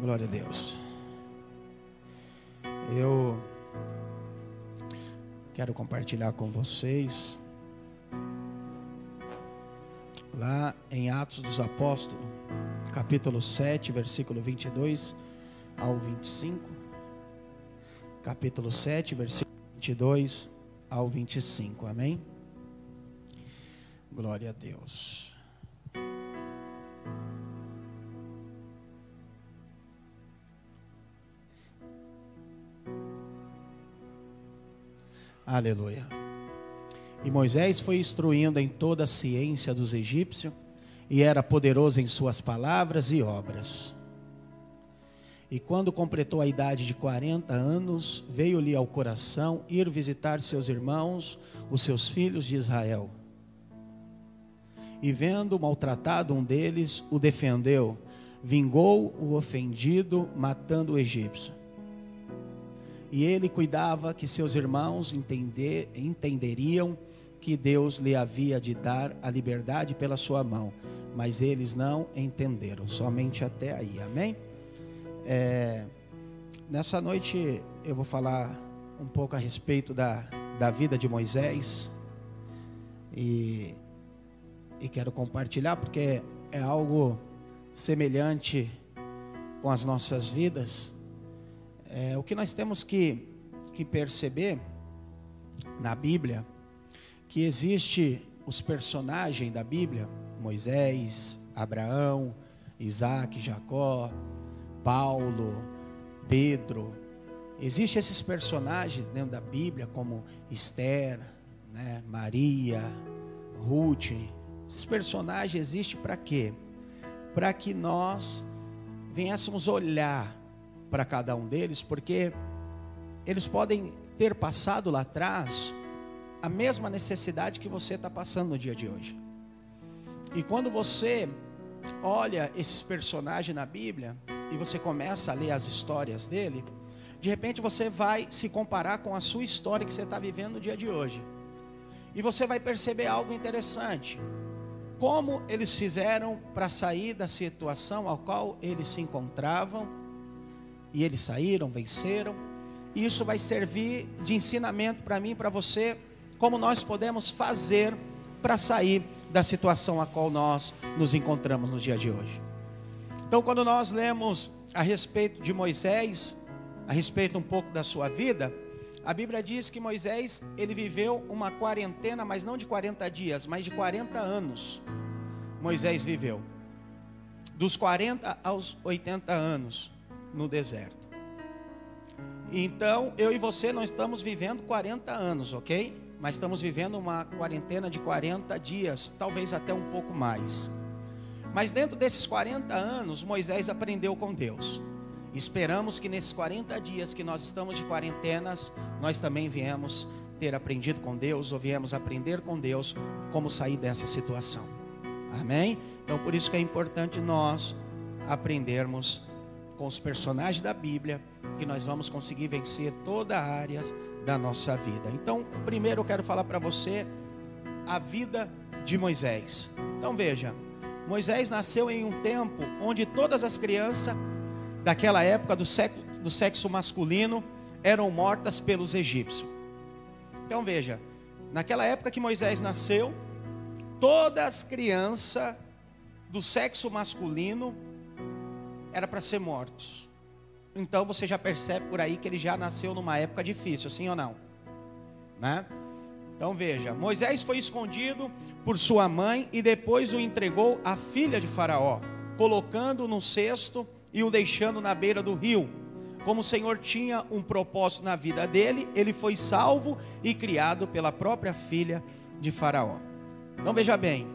Glória a Deus. Eu quero compartilhar com vocês lá em Atos dos Apóstolos, capítulo 7, versículo 22 ao 25. Capítulo 7, versículo 22 ao 25. Amém? Glória a Deus. Aleluia. E Moisés foi instruindo em toda a ciência dos egípcios, e era poderoso em suas palavras e obras. E quando completou a idade de 40 anos, veio-lhe ao coração ir visitar seus irmãos, os seus filhos de Israel. E vendo maltratado um deles, o defendeu, vingou o ofendido, matando o egípcio e ele cuidava que seus irmãos entender, entenderiam que Deus lhe havia de dar a liberdade pela sua mão, mas eles não entenderam, somente até aí, amém? É, nessa noite eu vou falar um pouco a respeito da, da vida de Moisés. E, e quero compartilhar porque é algo semelhante com as nossas vidas é, o que nós temos que, que perceber na Bíblia, que existe os personagens da Bíblia, Moisés, Abraão, Isaac, Jacó, Paulo, Pedro. Existem esses personagens dentro da Bíblia, como Esther, né, Maria, Ruth. Esses personagens existem para quê? Para que nós venhamos olhar para cada um deles, porque eles podem ter passado lá atrás a mesma necessidade que você está passando no dia de hoje. E quando você olha esses personagens na Bíblia e você começa a ler as histórias dele, de repente você vai se comparar com a sua história que você está vivendo no dia de hoje. E você vai perceber algo interessante. Como eles fizeram para sair da situação ao qual eles se encontravam e eles saíram, venceram. E isso vai servir de ensinamento para mim e para você, como nós podemos fazer para sair da situação a qual nós nos encontramos no dia de hoje. Então, quando nós lemos a respeito de Moisés, a respeito um pouco da sua vida, a Bíblia diz que Moisés, ele viveu uma quarentena, mas não de 40 dias, mas de 40 anos. Moisés viveu. Dos 40 aos 80 anos no deserto. Então, eu e você não estamos vivendo 40 anos, ok? Mas estamos vivendo uma quarentena de 40 dias, talvez até um pouco mais. Mas dentro desses 40 anos, Moisés aprendeu com Deus. Esperamos que nesses 40 dias que nós estamos de quarentenas, nós também viemos ter aprendido com Deus, ou viemos aprender com Deus como sair dessa situação. Amém? Então, por isso que é importante nós aprendermos com os personagens da Bíblia, que nós vamos conseguir vencer toda a área da nossa vida. Então, primeiro eu quero falar para você a vida de Moisés. Então veja, Moisés nasceu em um tempo onde todas as crianças daquela época do sexo, do sexo masculino eram mortas pelos egípcios. Então veja, naquela época que Moisés nasceu, todas as crianças do sexo masculino era para ser mortos. Então você já percebe por aí que ele já nasceu numa época difícil, sim ou não? Né? Então veja, Moisés foi escondido por sua mãe e depois o entregou à filha de Faraó, colocando no cesto e o deixando na beira do rio. Como o Senhor tinha um propósito na vida dele, ele foi salvo e criado pela própria filha de Faraó. Então veja bem,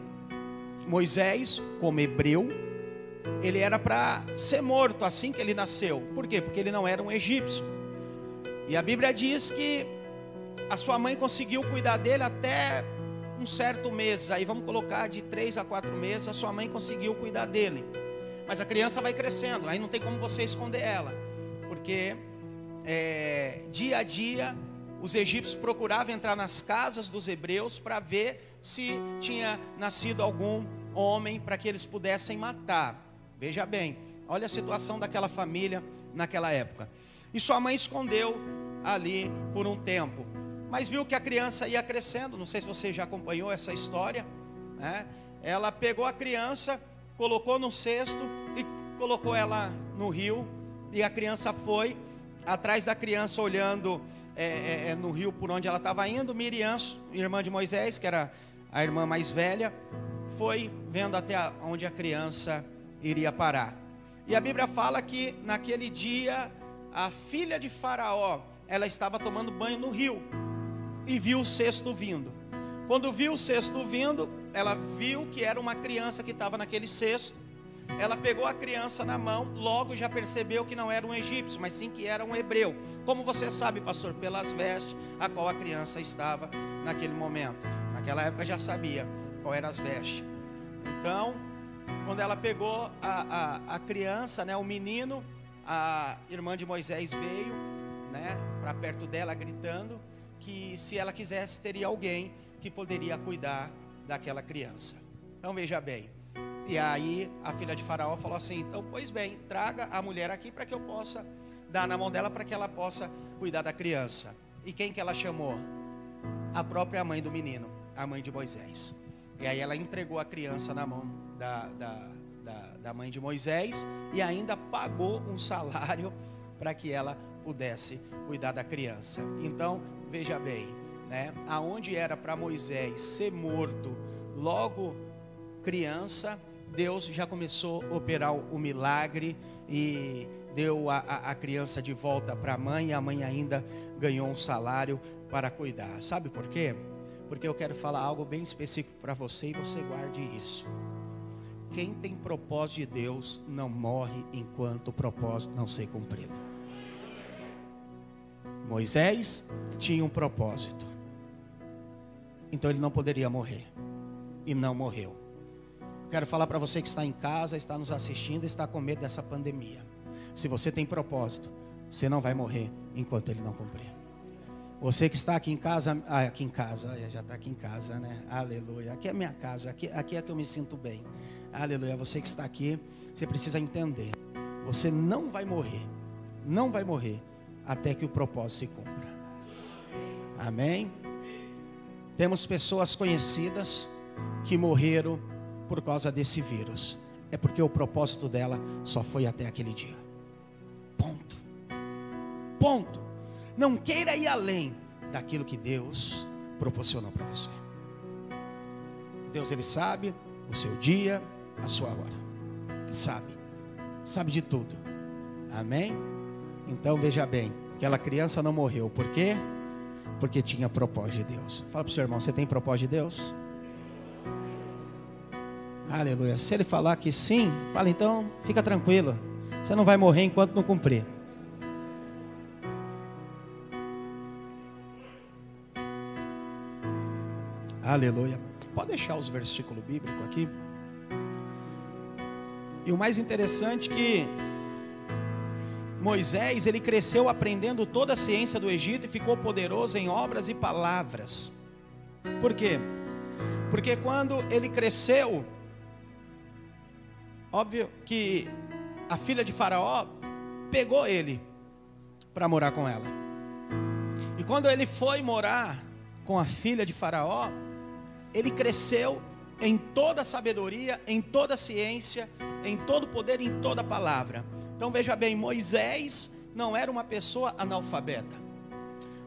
Moisés, como hebreu, ele era para ser morto assim que ele nasceu. Por quê? Porque ele não era um egípcio. E a Bíblia diz que a sua mãe conseguiu cuidar dele até um certo mês. Aí vamos colocar de três a quatro meses, a sua mãe conseguiu cuidar dele. Mas a criança vai crescendo, aí não tem como você esconder ela. Porque é, dia a dia os egípcios procuravam entrar nas casas dos hebreus para ver se tinha nascido algum homem para que eles pudessem matar. Veja bem, Olha a situação daquela família naquela época. E sua mãe escondeu ali por um tempo, mas viu que a criança ia crescendo. Não sei se você já acompanhou essa história. Né? Ela pegou a criança, colocou no cesto e colocou ela no rio. E a criança foi atrás da criança olhando é, é, é no rio por onde ela estava indo. Miriam, irmã de Moisés, que era a irmã mais velha, foi vendo até onde a criança iria parar. E a Bíblia fala que naquele dia a filha de Faraó, ela estava tomando banho no rio e viu o cesto vindo. Quando viu o cesto vindo, ela viu que era uma criança que estava naquele cesto. Ela pegou a criança na mão, logo já percebeu que não era um egípcio, mas sim que era um hebreu. Como você sabe, pastor, pelas vestes a qual a criança estava naquele momento. Naquela época já sabia qual eram as vestes. Então, quando ela pegou a, a, a criança, né, o menino, a irmã de Moisés veio, né, para perto dela gritando que se ela quisesse teria alguém que poderia cuidar daquela criança. Então veja bem. E aí a filha de Faraó falou assim: "Então, pois bem, traga a mulher aqui para que eu possa dar na mão dela para que ela possa cuidar da criança". E quem que ela chamou? A própria mãe do menino, a mãe de Moisés. E aí ela entregou a criança na mão da, da, da, da mãe de Moisés e ainda pagou um salário para que ela pudesse cuidar da criança. Então, veja bem, né? Aonde era para Moisés ser morto logo criança, Deus já começou a operar o milagre e deu a, a, a criança de volta para a mãe, e a mãe ainda ganhou um salário para cuidar. Sabe por quê? Porque eu quero falar algo bem específico para você e você guarde isso. Quem tem propósito de Deus não morre enquanto o propósito não ser cumprido. Moisés tinha um propósito. Então ele não poderia morrer. E não morreu. Quero falar para você que está em casa, está nos assistindo, está com medo dessa pandemia. Se você tem propósito, você não vai morrer enquanto ele não cumprir. Você que está aqui em casa, ah, aqui em casa, já está aqui em casa, né? Aleluia. Aqui é minha casa, aqui, aqui é que eu me sinto bem. Aleluia. Você que está aqui, você precisa entender. Você não vai morrer, não vai morrer até que o propósito se cumpra. Amém? Temos pessoas conhecidas que morreram por causa desse vírus. É porque o propósito dela só foi até aquele dia. Ponto. Ponto. Não queira ir além daquilo que Deus proporcionou para você. Deus ele sabe o seu dia, a sua hora. Ele sabe. Sabe de tudo. Amém? Então veja bem, aquela criança não morreu. Por quê? Porque tinha propósito de Deus. Fala para o seu irmão, você tem propósito de Deus? Aleluia. Se ele falar que sim, fala então, fica tranquilo. Você não vai morrer enquanto não cumprir. Aleluia. Pode deixar os versículos bíblicos aqui. E o mais interessante que Moisés, ele cresceu aprendendo toda a ciência do Egito e ficou poderoso em obras e palavras. Por quê? Porque quando ele cresceu, óbvio que a filha de Faraó pegou ele para morar com ela. E quando ele foi morar com a filha de Faraó, ele cresceu em toda sabedoria, em toda ciência, em todo poder, em toda palavra. Então veja bem, Moisés não era uma pessoa analfabeta.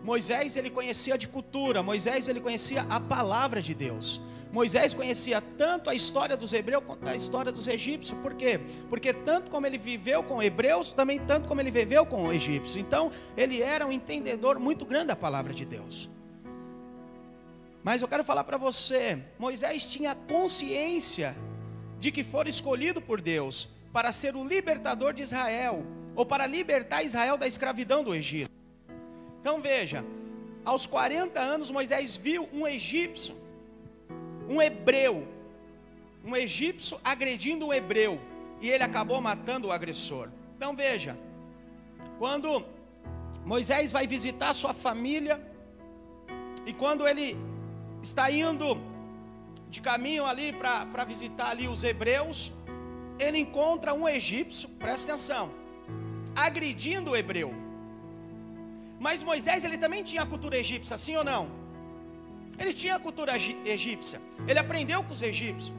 Moisés ele conhecia de cultura, Moisés ele conhecia a palavra de Deus. Moisés conhecia tanto a história dos hebreus quanto a história dos egípcios. Por quê? Porque tanto como ele viveu com hebreus, também tanto como ele viveu com o egípcio. Então, ele era um entendedor muito grande da palavra de Deus. Mas eu quero falar para você, Moisés tinha consciência de que foi escolhido por Deus para ser o libertador de Israel, ou para libertar Israel da escravidão do Egito. Então veja, aos 40 anos Moisés viu um egípcio, um hebreu, um egípcio agredindo um hebreu, e ele acabou matando o agressor. Então veja, quando Moisés vai visitar sua família, e quando ele está indo de caminho ali para visitar ali os hebreus, ele encontra um egípcio, presta atenção, agredindo o hebreu. Mas Moisés, ele também tinha a cultura egípcia, sim ou não? Ele tinha a cultura egípcia. Ele aprendeu com os egípcios.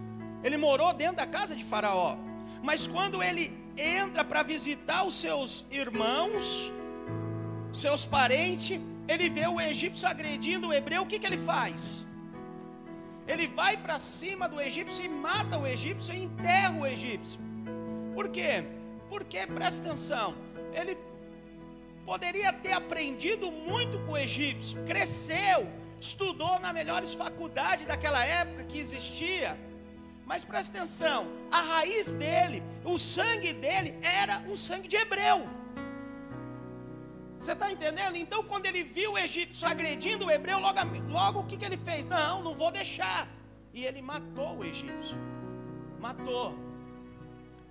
Ele morou dentro da casa de Faraó. Mas quando ele entra para visitar os seus irmãos, seus parentes, ele vê o egípcio agredindo o hebreu, o que, que ele faz? Ele vai para cima do egípcio e mata o egípcio e enterra o egípcio. Por quê? Porque, presta atenção, ele poderia ter aprendido muito com o egípcio, cresceu, estudou na melhores faculdades daquela época que existia. Mas presta atenção, a raiz dele, o sangue dele era um sangue de hebreu. Você está entendendo? Então, quando ele viu o egípcio agredindo o hebreu, logo, logo o que, que ele fez? Não, não vou deixar. E ele matou o egípcio. Matou.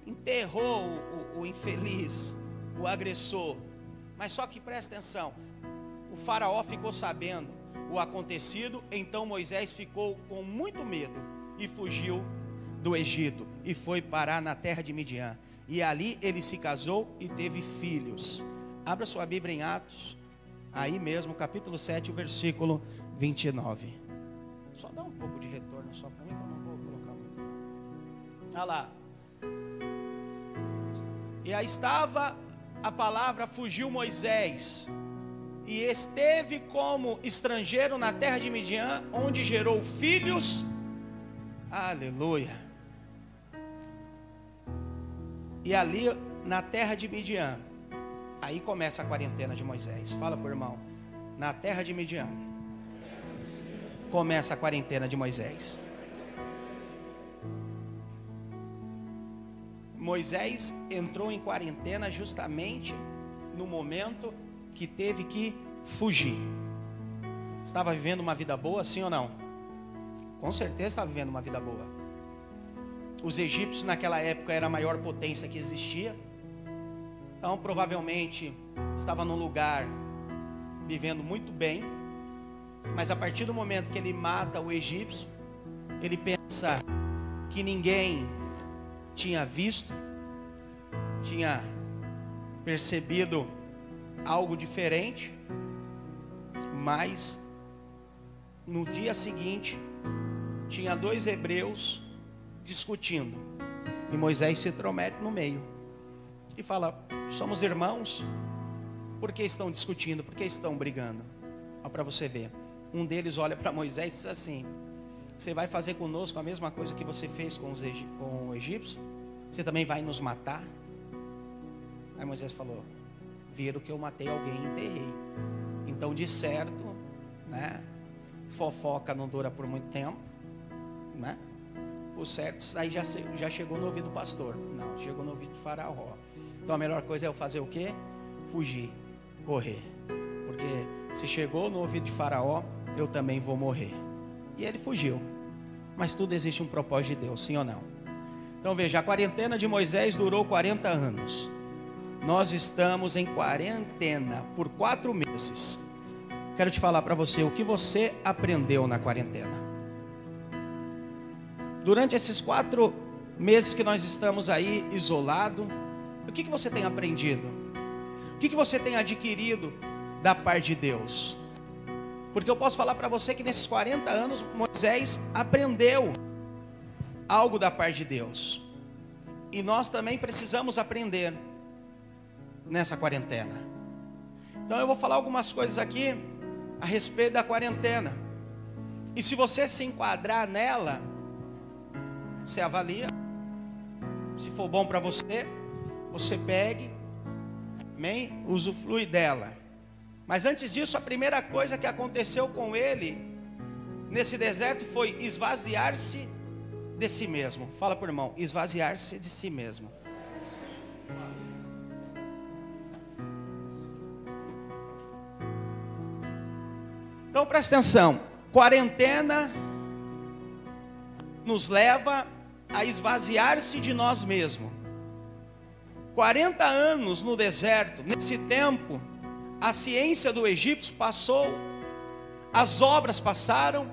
Enterrou o, o, o infeliz, o agressor. Mas só que presta atenção: o Faraó ficou sabendo o acontecido, então Moisés ficou com muito medo e fugiu do Egito e foi parar na terra de Midian. E ali ele se casou e teve filhos. Abra sua Bíblia em Atos, aí mesmo, capítulo 7, o versículo 29. Só dá um pouco de retorno só para mim, que eu não vou colocar muito. Olha lá. E aí estava a palavra, fugiu Moisés, e esteve como estrangeiro na terra de Midian, onde gerou filhos. Aleluia. E ali na terra de Midian, Aí começa a quarentena de Moisés. Fala o irmão. Na terra de Midian. Começa a quarentena de Moisés. Moisés entrou em quarentena justamente no momento que teve que fugir. Estava vivendo uma vida boa, sim ou não? Com certeza estava vivendo uma vida boa. Os egípcios naquela época era a maior potência que existia. Então, provavelmente, estava num lugar vivendo muito bem, mas a partir do momento que ele mata o egípcio, ele pensa que ninguém tinha visto, tinha percebido algo diferente, mas no dia seguinte tinha dois hebreus discutindo e Moisés se intromete no meio e fala: somos irmãos, por que estão discutindo? Por que estão brigando? Olha para você ver. Um deles olha para Moisés e diz assim: Você vai fazer conosco a mesma coisa que você fez com, os o egípcio? Você também vai nos matar? Aí Moisés falou: Viram que eu matei alguém e enterrei. Então, de certo, né? Fofoca não dura por muito tempo, né? O certo, aí já, já chegou no ouvido do pastor. Não, chegou no ouvido do faraó. Então a melhor coisa é eu fazer o quê? Fugir, correr. Porque se chegou no ouvido de Faraó, eu também vou morrer. E ele fugiu. Mas tudo existe um propósito de Deus, sim ou não? Então veja, a quarentena de Moisés durou 40 anos. Nós estamos em quarentena por quatro meses. Quero te falar para você o que você aprendeu na quarentena. Durante esses quatro meses que nós estamos aí isolado, o que, que você tem aprendido? O que, que você tem adquirido da parte de Deus? Porque eu posso falar para você que nesses 40 anos Moisés aprendeu algo da parte de Deus. E nós também precisamos aprender nessa quarentena. Então eu vou falar algumas coisas aqui a respeito da quarentena. E se você se enquadrar nela, você avalia. Se for bom para você, você pegue, amém? Usufrui dela. Mas antes disso, a primeira coisa que aconteceu com ele nesse deserto foi esvaziar-se de si mesmo. Fala por irmão, esvaziar-se de si mesmo. Então presta atenção, quarentena nos leva a esvaziar-se de nós mesmos. 40 anos no deserto, nesse tempo, a ciência do egípcio passou, as obras passaram,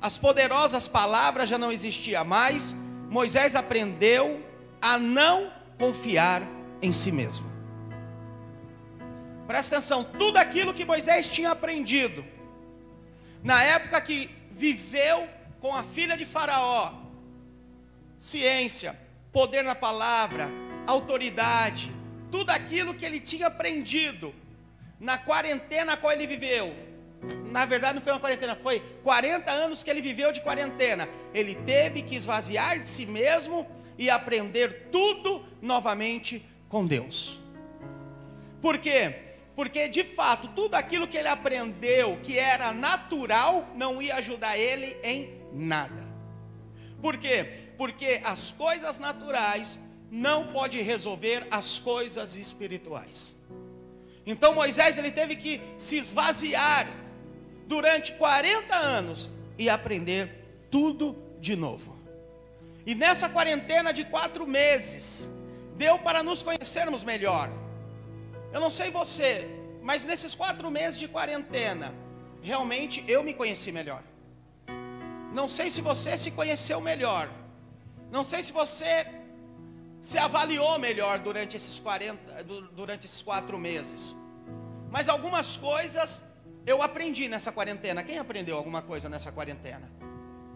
as poderosas palavras já não existiam mais. Moisés aprendeu a não confiar em si mesmo. Presta atenção, tudo aquilo que Moisés tinha aprendido, na época que viveu com a filha de Faraó, ciência, poder na palavra, autoridade, tudo aquilo que ele tinha aprendido na quarentena a qual ele viveu. Na verdade, não foi uma quarentena, foi 40 anos que ele viveu de quarentena. Ele teve que esvaziar de si mesmo e aprender tudo novamente com Deus. Por quê? Porque de fato, tudo aquilo que ele aprendeu que era natural não ia ajudar ele em nada. Por quê? Porque as coisas naturais não pode resolver as coisas espirituais. Então Moisés ele teve que se esvaziar durante 40 anos e aprender tudo de novo. E nessa quarentena de quatro meses, deu para nos conhecermos melhor. Eu não sei você, mas nesses quatro meses de quarentena, realmente eu me conheci melhor. Não sei se você se conheceu melhor. Não sei se você se avaliou melhor durante esses 40, durante esses quatro meses. Mas algumas coisas eu aprendi nessa quarentena. Quem aprendeu alguma coisa nessa quarentena?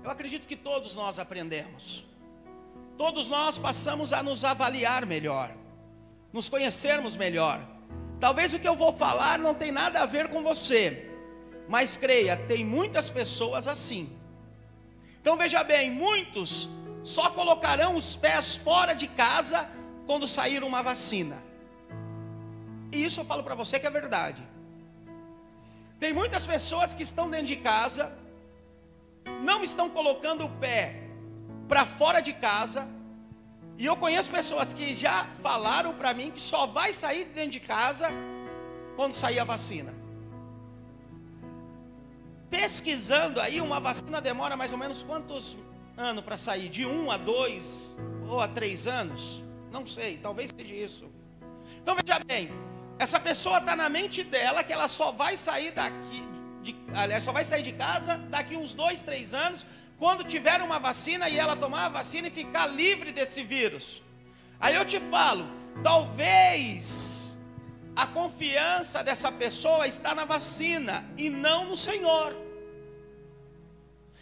Eu acredito que todos nós aprendemos. Todos nós passamos a nos avaliar melhor, nos conhecermos melhor. Talvez o que eu vou falar não tem nada a ver com você, mas creia, tem muitas pessoas assim. Então veja bem, muitos só colocarão os pés fora de casa quando sair uma vacina. E isso eu falo para você que é verdade. Tem muitas pessoas que estão dentro de casa, não estão colocando o pé para fora de casa. E eu conheço pessoas que já falaram para mim que só vai sair de dentro de casa quando sair a vacina. Pesquisando aí, uma vacina demora mais ou menos quantos ano para sair? De um a dois ou a três anos? Não sei, talvez seja isso. Então veja bem, essa pessoa está na mente dela que ela só vai sair daqui, de, aliás, só vai sair de casa daqui uns dois, três anos, quando tiver uma vacina e ela tomar a vacina e ficar livre desse vírus. Aí eu te falo, talvez a confiança dessa pessoa está na vacina e não no Senhor.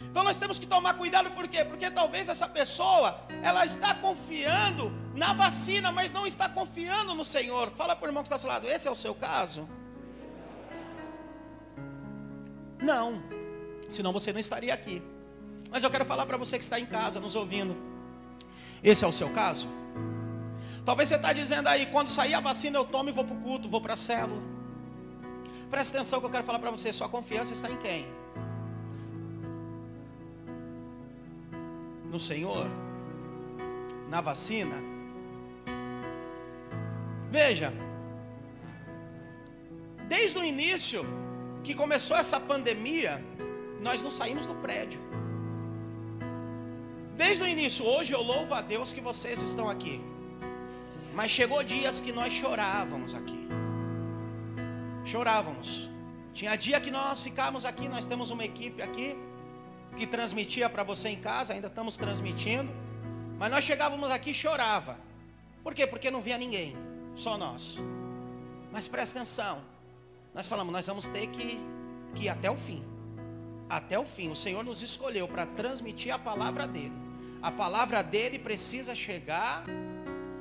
Então nós temos que tomar cuidado por quê? Porque talvez essa pessoa, ela está confiando na vacina, mas não está confiando no Senhor. Fala para o irmão que está ao seu lado, esse é o seu caso? Não, senão você não estaria aqui. Mas eu quero falar para você que está em casa, nos ouvindo. Esse é o seu caso? Talvez você está dizendo aí, quando sair a vacina eu tomo e vou para o culto, vou para a célula. Presta atenção que eu quero falar para você, sua confiança está em quem? No Senhor, na vacina. Veja, desde o início que começou essa pandemia, nós não saímos do prédio. Desde o início, hoje eu louvo a Deus que vocês estão aqui. Mas chegou dias que nós chorávamos aqui. Chorávamos. Tinha dia que nós ficávamos aqui, nós temos uma equipe aqui que transmitia para você em casa, ainda estamos transmitindo. Mas nós chegávamos aqui e chorava. Por quê? Porque não via ninguém, só nós. Mas presta atenção. Nós falamos, nós vamos ter que, que ir até o fim. Até o fim. O Senhor nos escolheu para transmitir a palavra dele. A palavra dele precisa chegar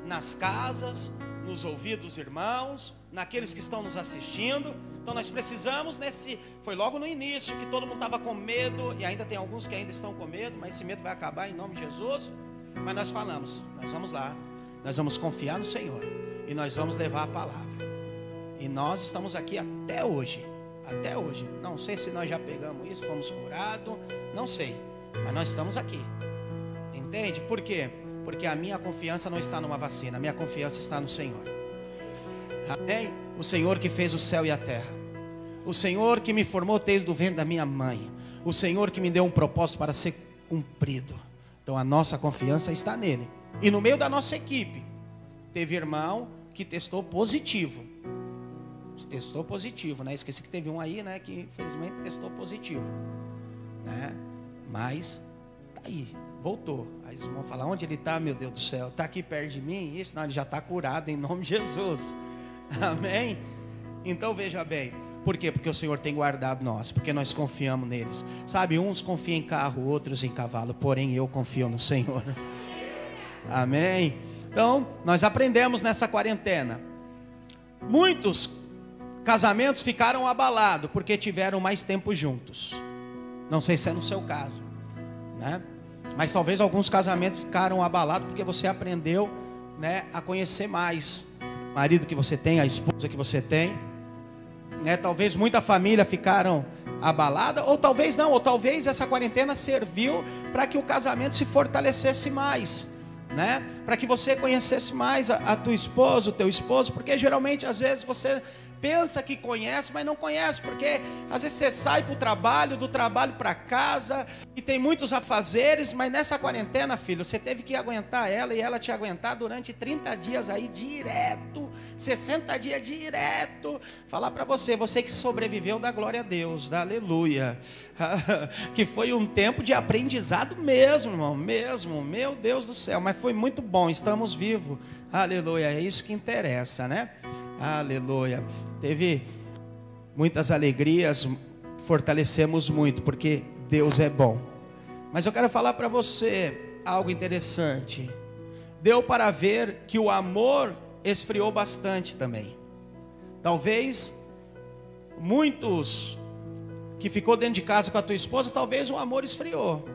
nas casas, nos ouvidos dos irmãos, naqueles que estão nos assistindo então nós precisamos nesse. Foi logo no início que todo mundo estava com medo, e ainda tem alguns que ainda estão com medo, mas esse medo vai acabar em nome de Jesus. Mas nós falamos, nós vamos lá, nós vamos confiar no Senhor e nós vamos levar a palavra. E nós estamos aqui até hoje. Até hoje. Não sei se nós já pegamos isso, fomos curados, não sei. Mas nós estamos aqui. Entende? Por quê? Porque a minha confiança não está numa vacina, a minha confiança está no Senhor. Amém? O Senhor que fez o céu e a terra o Senhor que me formou desde o ventre da minha mãe, o Senhor que me deu um propósito para ser cumprido. Então a nossa confiança está nele. E no meio da nossa equipe, teve irmão que testou positivo. Testou positivo, né? Esqueci que teve um aí, né? Que infelizmente testou positivo, né? Mas aí, voltou. Aí eles vão falar: onde ele está, meu Deus do céu? Está aqui perto de mim? Isso, não, ele já está curado em nome de Jesus. Amém? Então veja bem. Por quê? Porque o Senhor tem guardado nós, porque nós confiamos neles. Sabe, uns confiam em carro, outros em cavalo, porém eu confio no Senhor. Amém? Então, nós aprendemos nessa quarentena. Muitos casamentos ficaram abalados porque tiveram mais tempo juntos. Não sei se é no seu caso, né? Mas talvez alguns casamentos ficaram abalados porque você aprendeu, né, a conhecer mais marido que você tem, a esposa que você tem, né? Talvez muita família ficaram abalada, ou talvez não, ou talvez essa quarentena serviu para que o casamento se fortalecesse mais né? Para que você conhecesse mais a, a tua esposa, o teu esposo, porque geralmente às vezes você pensa que conhece, mas não conhece, porque às vezes você sai para o trabalho, do trabalho para casa, e tem muitos afazeres, mas nessa quarentena, filho, você teve que aguentar ela e ela te aguentar durante 30 dias aí direto, 60 dias direto. Falar para você, você que sobreviveu, da glória a Deus, da aleluia. que foi um tempo de aprendizado mesmo, irmão, mesmo, meu Deus do céu, mas foi muito bom, estamos vivos, aleluia, é isso que interessa, né? Aleluia. Teve muitas alegrias, fortalecemos muito, porque Deus é bom. Mas eu quero falar para você algo interessante. Deu para ver que o amor esfriou bastante também. Talvez muitos que ficou dentro de casa com a tua esposa, talvez o amor esfriou.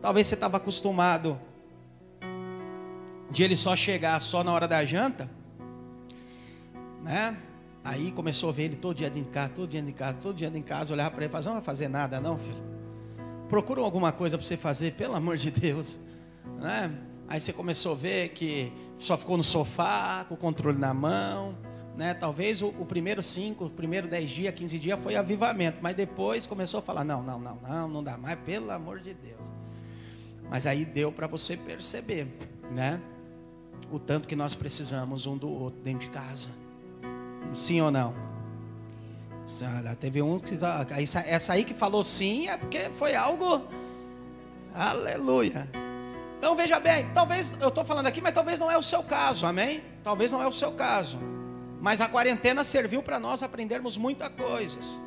Talvez você estava acostumado de ele só chegar só na hora da janta né? Aí começou a ver ele todo dia em casa, todo dia em casa, todo dia em casa, olhava para ele e não vai fazer nada não, filho. Procura alguma coisa para você fazer, pelo amor de Deus. Né? Aí você começou a ver que só ficou no sofá, com o controle na mão. Né? Talvez o, o primeiro cinco, o primeiro dez dias, quinze dias foi avivamento. Mas depois começou a falar, não, não, não, não, não dá mais, pelo amor de Deus. Mas aí deu para você perceber, né? O tanto que nós precisamos um do outro dentro de casa. Sim ou não? Teve um que. Essa aí que falou sim é porque foi algo. Aleluia. Então veja bem, talvez eu estou falando aqui, mas talvez não é o seu caso, amém? Talvez não é o seu caso. Mas a quarentena serviu para nós aprendermos muitas coisas.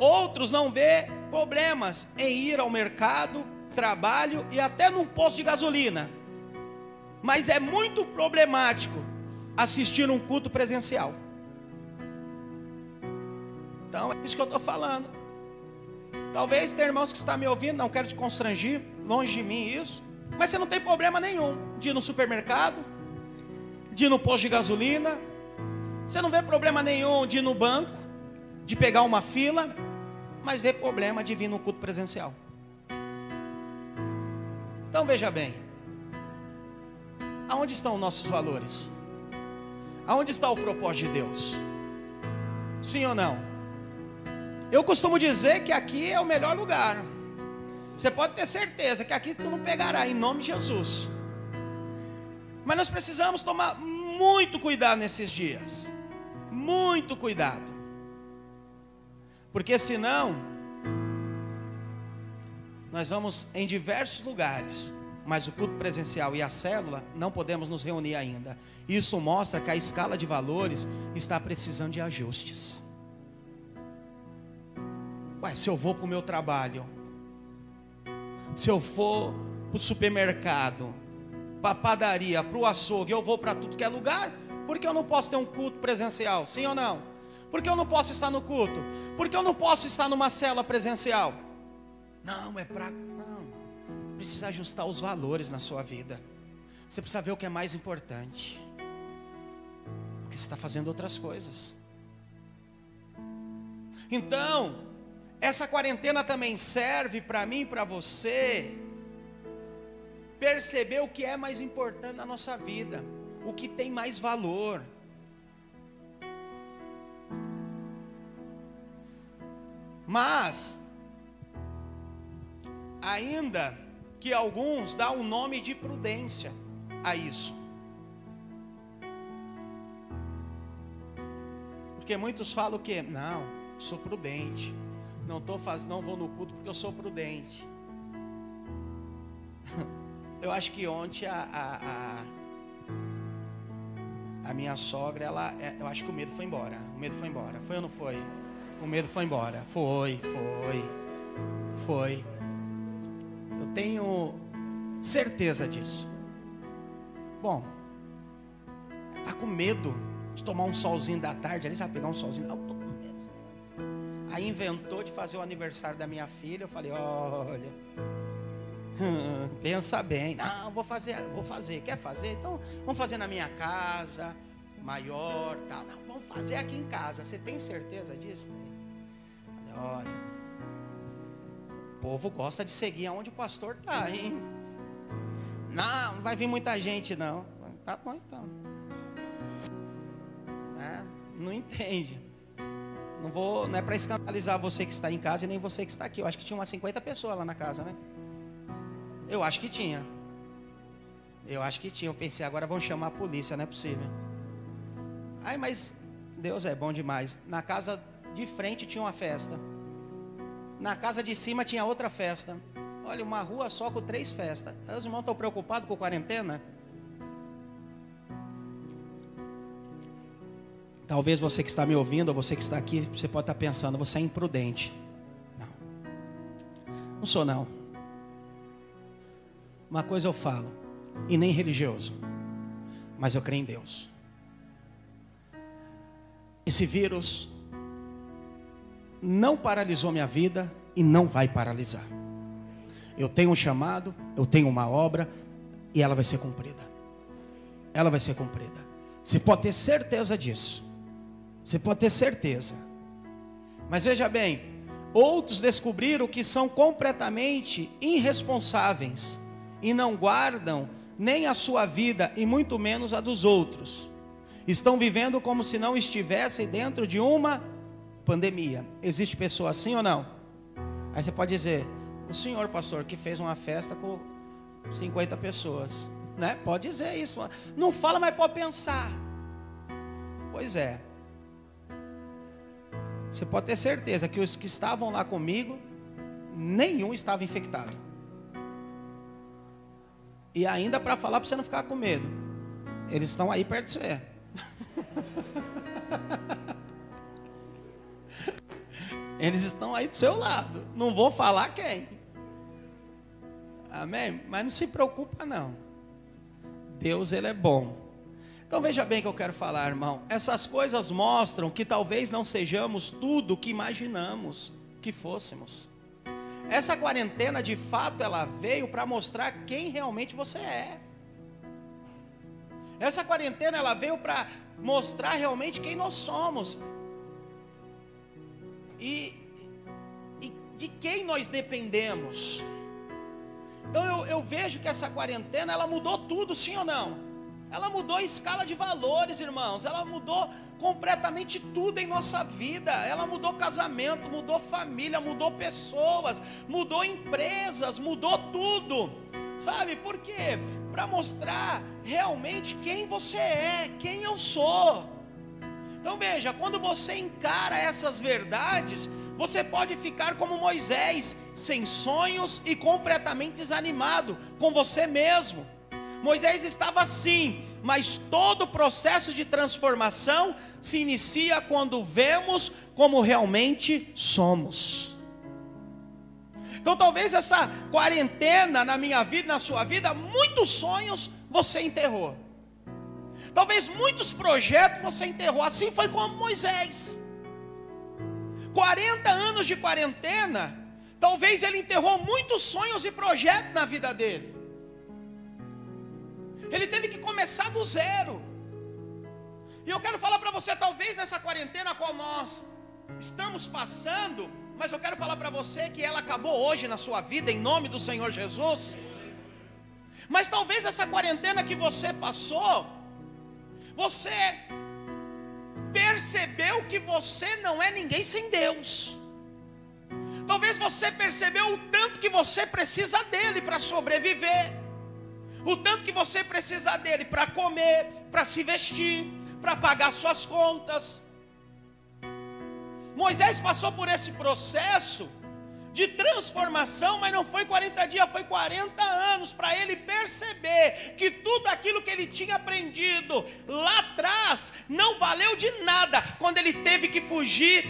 Outros não vê problemas em ir ao mercado, trabalho e até num posto de gasolina. Mas é muito problemático assistir um culto presencial. Então é isso que eu estou falando. Talvez tem irmãos que estão me ouvindo, não quero te constrangir, longe de mim isso. Mas você não tem problema nenhum de ir no supermercado, de ir no posto de gasolina. Você não vê problema nenhum de ir no banco, de pegar uma fila, mas vê problema de vir no culto presencial. Então veja bem, aonde estão nossos valores? Aonde está o propósito de Deus? Sim ou não? Eu costumo dizer que aqui é o melhor lugar. Você pode ter certeza que aqui tu não pegará, em nome de Jesus. Mas nós precisamos tomar muito cuidado nesses dias. Muito cuidado. Porque senão, nós vamos em diversos lugares, mas o culto presencial e a célula não podemos nos reunir ainda. Isso mostra que a escala de valores está precisando de ajustes. Ué, se eu vou para o meu trabalho, se eu for para o supermercado, para a padaria, para o açougue, eu vou para tudo que é lugar, por que eu não posso ter um culto presencial? Sim ou não? Por que eu não posso estar no culto? Por que eu não posso estar numa célula presencial? Não, é para. Não, precisa ajustar os valores na sua vida. Você precisa ver o que é mais importante. Porque você está fazendo outras coisas. Então, essa quarentena também serve para mim, para você, perceber o que é mais importante na nossa vida, o que tem mais valor. Mas, ainda que alguns dão um nome de prudência a isso. Porque muitos falam que, não, sou prudente. Não tô faz... não vou no culto porque eu sou prudente. Eu acho que ontem a, a, a, a minha sogra, ela, é, eu acho que o medo foi embora. O medo foi embora. Foi ou não foi? O medo foi embora. Foi, foi, foi. Eu tenho certeza disso. Bom, tá com medo de tomar um solzinho da tarde ali, sabe, pegar um solzinho. Aí inventou de fazer o aniversário da minha filha. Eu falei, olha, pensa bem. Não, vou fazer, vou fazer. Quer fazer? Então, vamos fazer na minha casa, maior, tal. Não, vamos fazer aqui em casa. Você tem certeza disso? Olha, o povo gosta de seguir aonde o pastor está, hein? Não, não vai vir muita gente, não. Tá bom então. É, não entende. Não vou, não é para escandalizar você que está em casa e nem você que está aqui. Eu acho que tinha umas 50 pessoas lá na casa, né? Eu acho que tinha. Eu acho que tinha. Eu pensei, agora vão chamar a polícia, não é possível. Ai, mas Deus é bom demais. Na casa de frente tinha uma festa. Na casa de cima tinha outra festa. Olha, uma rua só com três festas. Os irmãos estão preocupados com quarentena? Talvez você que está me ouvindo, ou você que está aqui, você pode estar pensando, você é imprudente. Não. Não sou não. Uma coisa eu falo, e nem religioso, mas eu creio em Deus. Esse vírus não paralisou minha vida e não vai paralisar. Eu tenho um chamado, eu tenho uma obra e ela vai ser cumprida. Ela vai ser cumprida. Você pode ter certeza disso. Você pode ter certeza. Mas veja bem, outros descobriram que são completamente irresponsáveis e não guardam nem a sua vida e muito menos a dos outros. Estão vivendo como se não estivessem dentro de uma pandemia. Existe pessoa assim ou não? Aí você pode dizer: o senhor pastor que fez uma festa com 50 pessoas, né? Pode dizer isso. Não fala, mas pode pensar. Pois é. Você pode ter certeza que os que estavam lá comigo, nenhum estava infectado. E ainda para falar para você não ficar com medo. Eles estão aí perto de você. Eles estão aí do seu lado. Não vou falar quem. Amém? Mas não se preocupa não. Deus ele é bom. Então veja bem o que eu quero falar, irmão. Essas coisas mostram que talvez não sejamos tudo o que imaginamos que fôssemos. Essa quarentena, de fato, ela veio para mostrar quem realmente você é. Essa quarentena, ela veio para mostrar realmente quem nós somos. E, e de quem nós dependemos. Então eu, eu vejo que essa quarentena, ela mudou tudo, sim ou não? Ela mudou a escala de valores, irmãos. Ela mudou completamente tudo em nossa vida. Ela mudou casamento, mudou família, mudou pessoas, mudou empresas, mudou tudo. Sabe por quê? Para mostrar realmente quem você é, quem eu sou. Então veja, quando você encara essas verdades, você pode ficar como Moisés, sem sonhos e completamente desanimado com você mesmo. Moisés estava assim, mas todo o processo de transformação se inicia quando vemos como realmente somos. Então, talvez essa quarentena na minha vida, na sua vida, muitos sonhos você enterrou. Talvez muitos projetos você enterrou. Assim foi com Moisés. 40 anos de quarentena, talvez ele enterrou muitos sonhos e projetos na vida dele. Ele teve que começar do zero. E eu quero falar para você, talvez nessa quarentena qual nós estamos passando, mas eu quero falar para você que ela acabou hoje na sua vida, em nome do Senhor Jesus. Mas talvez essa quarentena que você passou, você percebeu que você não é ninguém sem Deus. Talvez você percebeu o tanto que você precisa dele para sobreviver, o tanto que você precisa dele para comer, para se vestir, para pagar suas contas. Moisés passou por esse processo de transformação, mas não foi 40 dias, foi 40 anos para ele perceber que tudo aquilo que ele tinha aprendido lá atrás não valeu de nada quando ele teve que fugir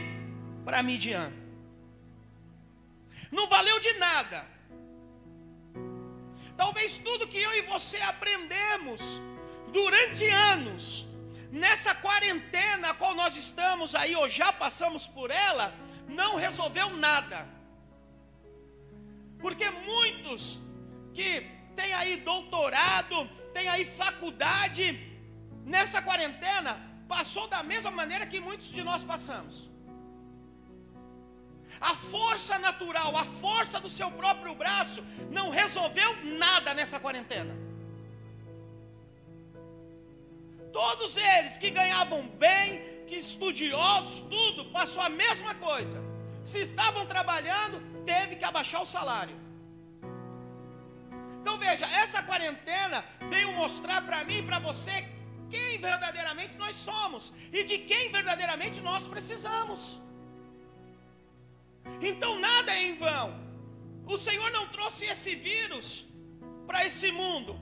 para Midian. Não valeu de nada. Talvez tudo que eu e você aprendemos durante anos, nessa quarentena a qual nós estamos aí, ou já passamos por ela, não resolveu nada. Porque muitos que têm aí doutorado, têm aí faculdade, nessa quarentena, passou da mesma maneira que muitos de nós passamos. A força natural, a força do seu próprio braço, não resolveu nada nessa quarentena. Todos eles que ganhavam bem, que estudiosos, tudo, passou a mesma coisa. Se estavam trabalhando, teve que abaixar o salário. Então veja, essa quarentena veio mostrar para mim e para você quem verdadeiramente nós somos e de quem verdadeiramente nós precisamos. Então nada é em vão. O Senhor não trouxe esse vírus para esse mundo,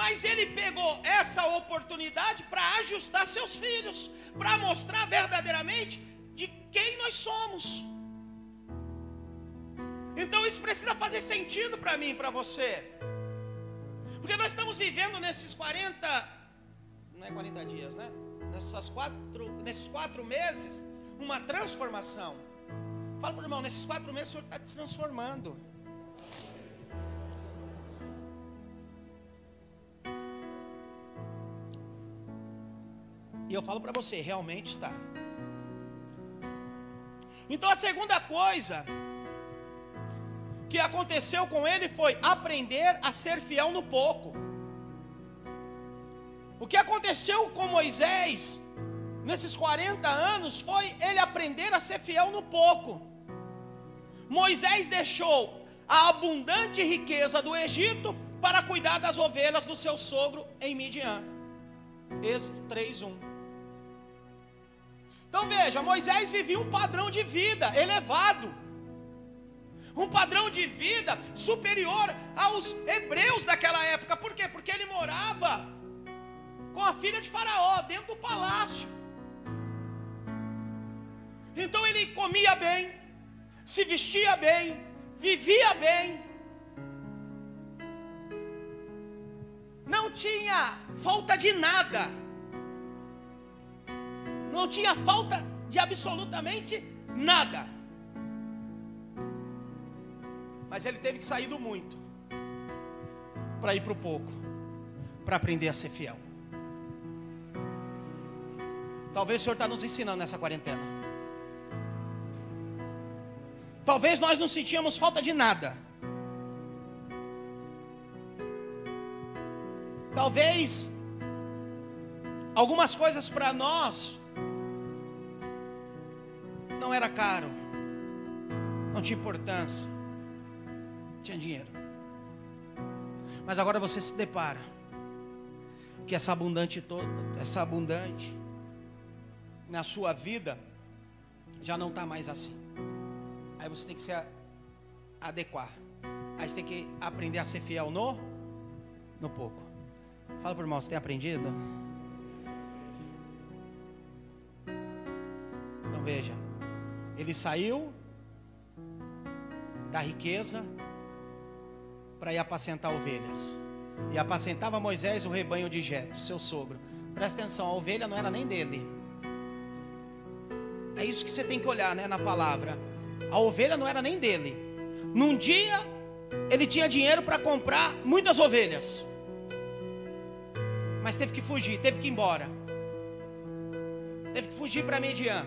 mas Ele pegou essa oportunidade para ajustar seus filhos, para mostrar verdadeiramente de quem nós somos. Então isso precisa fazer sentido para mim e para você. Porque nós estamos vivendo nesses 40, não é 40 dias, né? Nessas quatro, nesses quatro meses, uma transformação. Fala para o irmão, nesses quatro meses o Senhor está te transformando. E eu falo para você, realmente está. Então a segunda coisa que aconteceu com ele foi aprender a ser fiel no pouco. O que aconteceu com Moisés nesses 40 anos foi ele aprender a ser fiel no pouco. Moisés deixou a abundante riqueza do Egito para cuidar das ovelhas do seu sogro em Midian. Êxodo 3:1. Então veja, Moisés vivia um padrão de vida elevado um padrão de vida superior aos hebreus daquela época. Por quê? Porque ele morava com a filha de Faraó dentro do palácio. Então ele comia bem, se vestia bem, vivia bem. Não tinha falta de nada. Não tinha falta de absolutamente nada. Mas ele teve que sair do muito para ir para o pouco, para aprender a ser fiel. Talvez o Senhor está nos ensinando nessa quarentena. Talvez nós não sentíamos falta de nada. Talvez algumas coisas para nós não era caro, não tinha importância tinha dinheiro. Mas agora você se depara que essa abundante toda, essa abundante na sua vida já não está mais assim. Aí você tem que se adequar. Aí você tem que aprender a ser fiel no no pouco. Fala para o irmão, você tem aprendido? Então veja, ele saiu da riqueza para ir apacentar ovelhas. E apacentava Moisés o rebanho de Jetro, seu sogro. Presta atenção, a ovelha não era nem dele. É isso que você tem que olhar, né, na palavra. A ovelha não era nem dele. Num dia ele tinha dinheiro para comprar muitas ovelhas. Mas teve que fugir, teve que ir embora. Teve que fugir para Median.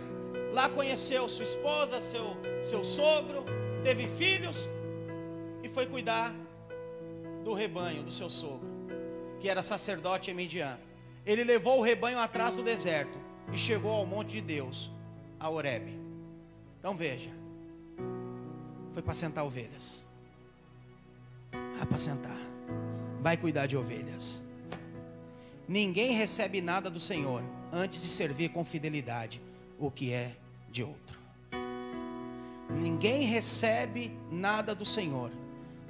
Lá conheceu sua esposa, seu, seu sogro, teve filhos e foi cuidar do rebanho do seu sogro, que era sacerdote em Midian. Ele levou o rebanho atrás do deserto e chegou ao monte de Deus, a Horebe. Então veja, foi para sentar ovelhas. Apacentar. Vai cuidar de ovelhas. Ninguém recebe nada do Senhor antes de servir com fidelidade o que é de outro. Ninguém recebe nada do Senhor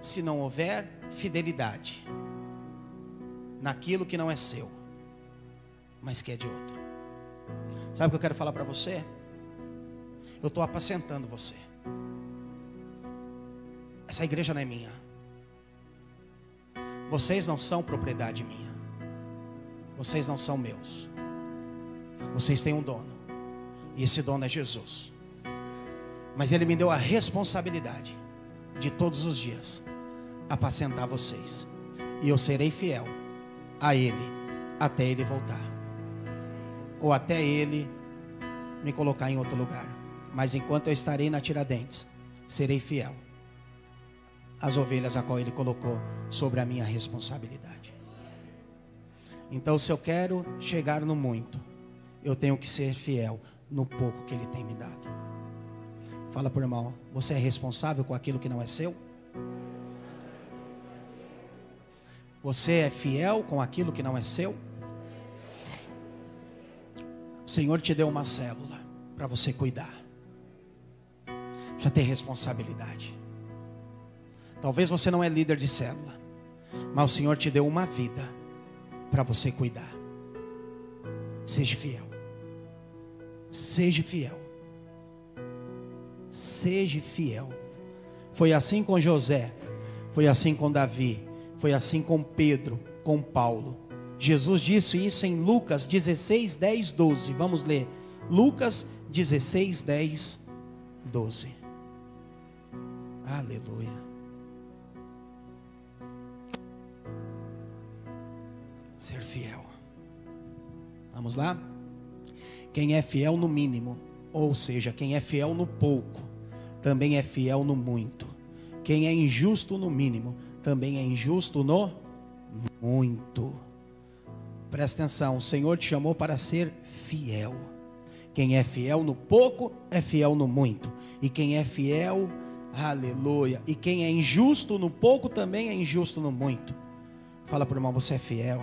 se não houver fidelidade naquilo que não é seu, mas que é de outro. Sabe o que eu quero falar para você? Eu estou apacentando você. Essa igreja não é minha. Vocês não são propriedade minha. Vocês não são meus. Vocês têm um dono. E esse dono é Jesus. Mas ele me deu a responsabilidade de todos os dias apacentar vocês. E eu serei fiel a ele até ele voltar. Ou até ele me colocar em outro lugar. Mas enquanto eu estarei na Tiradentes, serei fiel às ovelhas a qual ele colocou sobre a minha responsabilidade. Então, se eu quero chegar no muito, eu tenho que ser fiel no pouco que ele tem me dado. Fala por irmão, você é responsável com aquilo que não é seu? Você é fiel com aquilo que não é seu? O Senhor te deu uma célula para você cuidar. Precisa ter responsabilidade. Talvez você não é líder de célula, mas o Senhor te deu uma vida para você cuidar. Seja fiel. Seja fiel. Seja fiel. Foi assim com José, foi assim com Davi, foi assim com Pedro, com Paulo. Jesus disse isso em Lucas 16, 10, 12. Vamos ler. Lucas 16, 10, 12. Aleluia. Ser fiel. Vamos lá? Quem é fiel no mínimo, ou seja, quem é fiel no pouco, também é fiel no muito. Quem é injusto no mínimo, também é injusto no muito. Presta atenção, o Senhor te chamou para ser fiel. Quem é fiel no pouco é fiel no muito. E quem é fiel, aleluia. E quem é injusto no pouco também é injusto no muito. Fala para o irmão, você é fiel.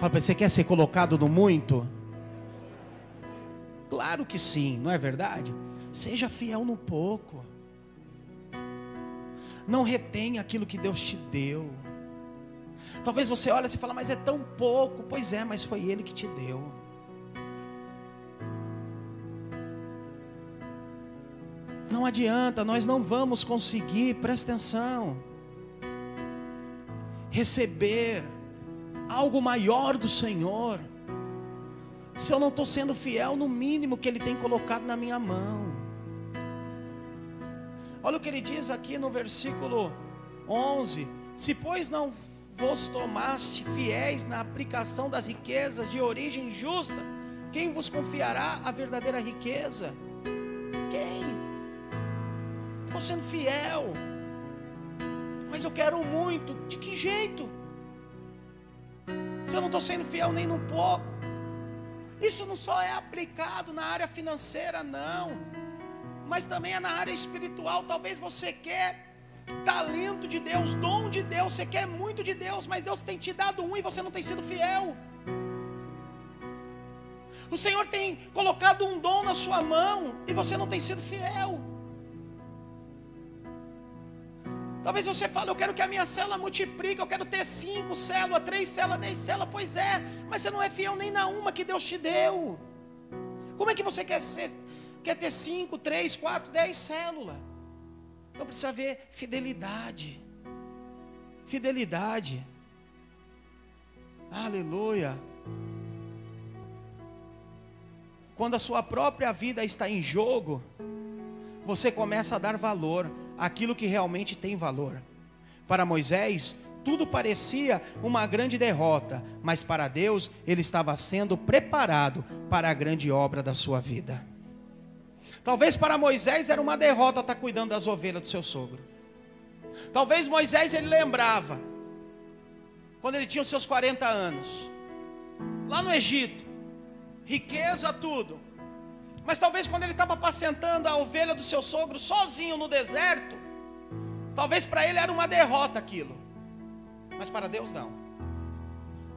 Fala para você quer ser colocado no muito? Claro que sim, não é verdade? Seja fiel no pouco. Não retenha aquilo que Deus te deu. Talvez você olhe e fala, mas é tão pouco. Pois é, mas foi Ele que te deu. Não adianta, nós não vamos conseguir, presta atenção, receber algo maior do Senhor, se eu não estou sendo fiel no mínimo que Ele tem colocado na minha mão. Olha o que ele diz aqui no versículo 11: Se, pois, não vos tomaste fiéis na aplicação das riquezas de origem justa, quem vos confiará a verdadeira riqueza? Quem? Estou sendo fiel, mas eu quero muito, de que jeito? Se eu não estou sendo fiel nem no pouco. Isso não só é aplicado na área financeira, não. Mas também é na área espiritual. Talvez você quer talento de Deus, dom de Deus, você quer muito de Deus, mas Deus tem te dado um e você não tem sido fiel. O Senhor tem colocado um dom na sua mão e você não tem sido fiel. Talvez você fale, eu quero que a minha célula multiplique, eu quero ter cinco células, três células, dez células. Pois é, mas você não é fiel nem na uma que Deus te deu. Como é que você quer, ser, quer ter cinco, três, quatro, dez células? Então precisa haver fidelidade. Fidelidade. Aleluia. Quando a sua própria vida está em jogo, você começa a dar valor aquilo que realmente tem valor. Para Moisés, tudo parecia uma grande derrota, mas para Deus, ele estava sendo preparado para a grande obra da sua vida. Talvez para Moisés era uma derrota estar cuidando das ovelhas do seu sogro. Talvez Moisés ele lembrava, quando ele tinha os seus 40 anos, lá no Egito, riqueza, tudo, mas talvez quando ele estava apacentando a ovelha do seu sogro sozinho no deserto, talvez para ele era uma derrota aquilo. Mas para Deus não.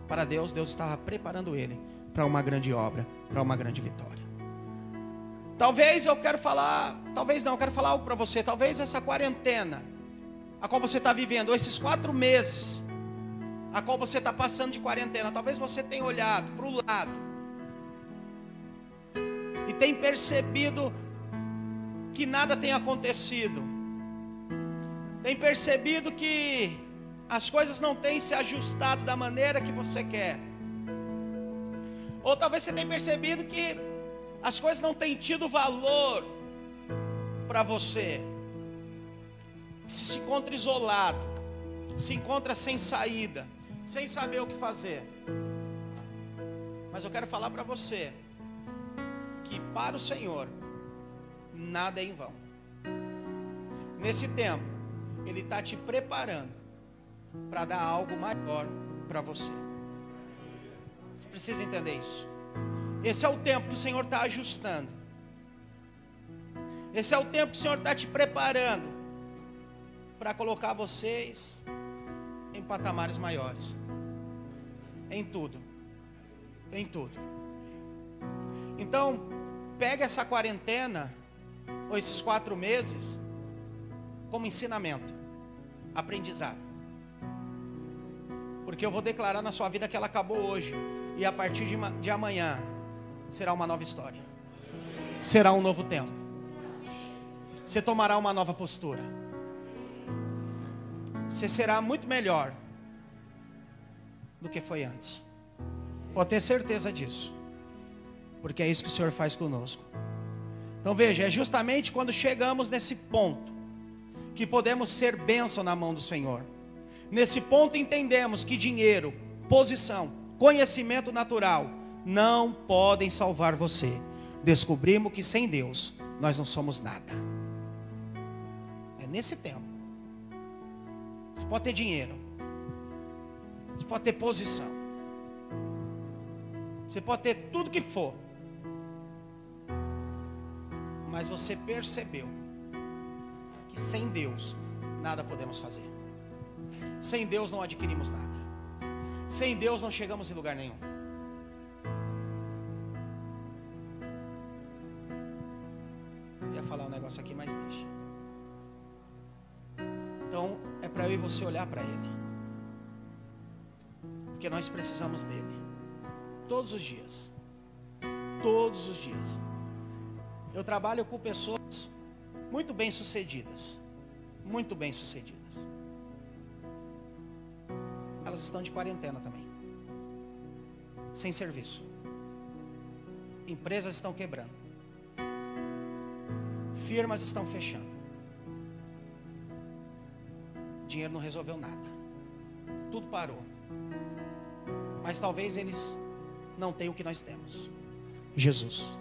Para Deus, Deus estava preparando ele para uma grande obra, para uma grande vitória. Talvez eu quero falar, talvez não, eu quero falar algo para você. Talvez essa quarentena, a qual você está vivendo, esses quatro meses, a qual você está passando de quarentena, talvez você tenha olhado para o lado e tem percebido que nada tem acontecido, tem percebido que as coisas não têm se ajustado da maneira que você quer. Ou talvez você tenha percebido que as coisas não têm tido valor para você. Você se encontra isolado, se encontra sem saída, sem saber o que fazer. Mas eu quero falar para você que para o Senhor nada é em vão. Nesse tempo, Ele está te preparando para dar algo maior para você. Você precisa entender isso. Esse é o tempo que o Senhor está ajustando. Esse é o tempo que o Senhor está te preparando para colocar vocês em patamares maiores. Em tudo. Em tudo. Então, pega essa quarentena, ou esses quatro meses, como ensinamento, aprendizado. Porque eu vou declarar na sua vida que ela acabou hoje. E a partir de, de amanhã será uma nova história. Será um novo tempo. Você tomará uma nova postura. Você será muito melhor do que foi antes. Pode ter certeza disso. Porque é isso que o Senhor faz conosco. Então veja, é justamente quando chegamos nesse ponto que podemos ser bênção na mão do Senhor. Nesse ponto entendemos que dinheiro, posição, conhecimento natural não podem salvar você. Descobrimos que sem Deus nós não somos nada. É nesse tempo. Você pode ter dinheiro. Você pode ter posição. Você pode ter tudo que for. Mas você percebeu que sem Deus nada podemos fazer. Sem Deus não adquirimos nada. Sem Deus não chegamos em lugar nenhum. Eu ia falar um negócio aqui, mas deixa. Então é para eu e você olhar para Ele. Porque nós precisamos dele. Todos os dias. Todos os dias. Eu trabalho com pessoas muito bem sucedidas. Muito bem sucedidas elas estão de quarentena também. Sem serviço. Empresas estão quebrando. Firmas estão fechando. Dinheiro não resolveu nada. Tudo parou. Mas talvez eles não tenham o que nós temos. Jesus.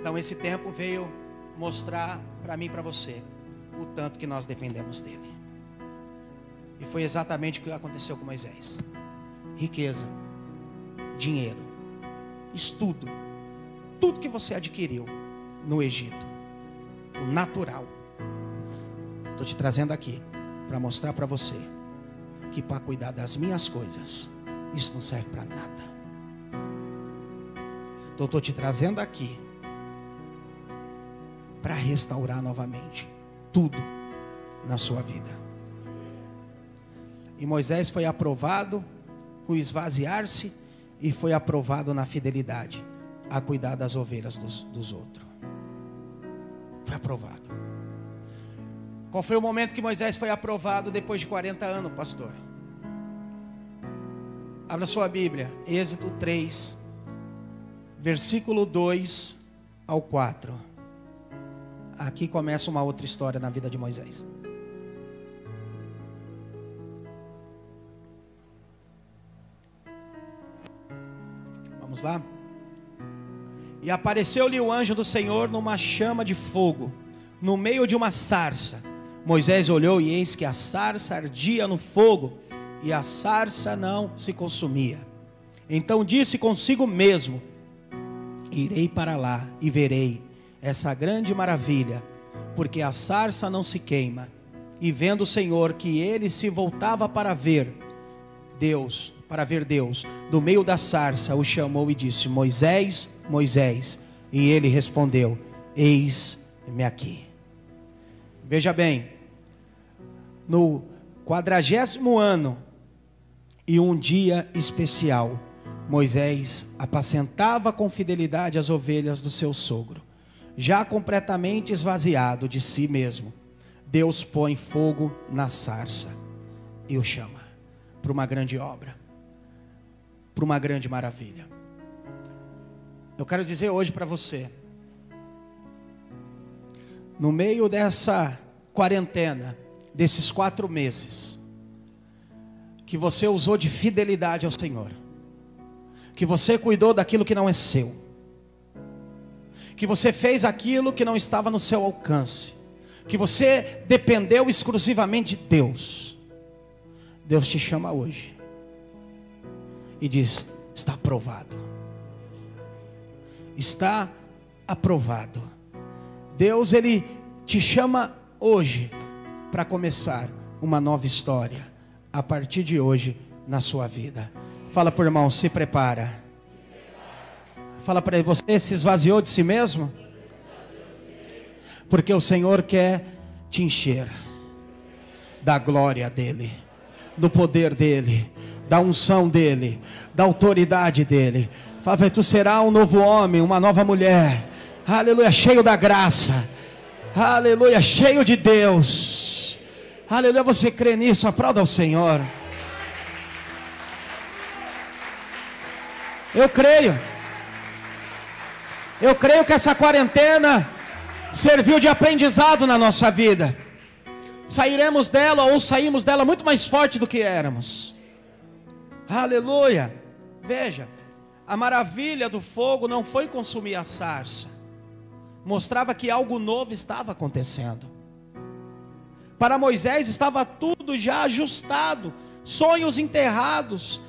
Então esse tempo veio mostrar para mim e para você o tanto que nós dependemos dele. E foi exatamente o que aconteceu com Moisés: riqueza, dinheiro, estudo, tudo que você adquiriu no Egito, o natural. Estou te trazendo aqui para mostrar para você que para cuidar das minhas coisas, isso não serve para nada. Então estou te trazendo aqui para restaurar novamente tudo na sua vida. E Moisés foi aprovado no esvaziar-se e foi aprovado na fidelidade a cuidar das ovelhas dos, dos outros. Foi aprovado. Qual foi o momento que Moisés foi aprovado depois de 40 anos, pastor? Abra sua Bíblia, Êxodo 3, versículo 2 ao 4. Aqui começa uma outra história na vida de Moisés. Vamos lá? E apareceu-lhe o anjo do Senhor numa chama de fogo, no meio de uma sarça. Moisés olhou e eis que a sarça ardia no fogo, e a sarça não se consumia. Então disse consigo mesmo: Irei para lá e verei essa grande maravilha, porque a sarça não se queima. E vendo o Senhor que ele se voltava para ver, Deus para ver Deus, do meio da sarça, o chamou e disse: Moisés, Moisés. E ele respondeu: Eis-me aqui. Veja bem, no quadragésimo ano e um dia especial, Moisés apacentava com fidelidade as ovelhas do seu sogro. Já completamente esvaziado de si mesmo, Deus põe fogo na sarça e o chama para uma grande obra, para uma grande maravilha. Eu quero dizer hoje para você, no meio dessa quarentena, desses quatro meses, que você usou de fidelidade ao Senhor, que você cuidou daquilo que não é seu, que você fez aquilo que não estava no seu alcance, que você dependeu exclusivamente de Deus. Deus te chama hoje e diz: está aprovado. Está aprovado. Deus ele te chama hoje para começar uma nova história a partir de hoje na sua vida. Fala por irmão, se prepara. Fala para ele, você se esvaziou de si mesmo? Porque o Senhor quer te encher da glória dele, do poder dele, da unção dele, da autoridade dele. Fala para ele, tu será um novo homem, uma nova mulher. Aleluia, cheio da graça. Aleluia, cheio de Deus. Aleluia, você crê nisso? Aplauda ao Senhor. Eu creio. Eu creio que essa quarentena serviu de aprendizado na nossa vida. Sairemos dela ou saímos dela muito mais forte do que éramos. Aleluia. Veja, a maravilha do fogo não foi consumir a sarça, mostrava que algo novo estava acontecendo. Para Moisés estava tudo já ajustado, sonhos enterrados,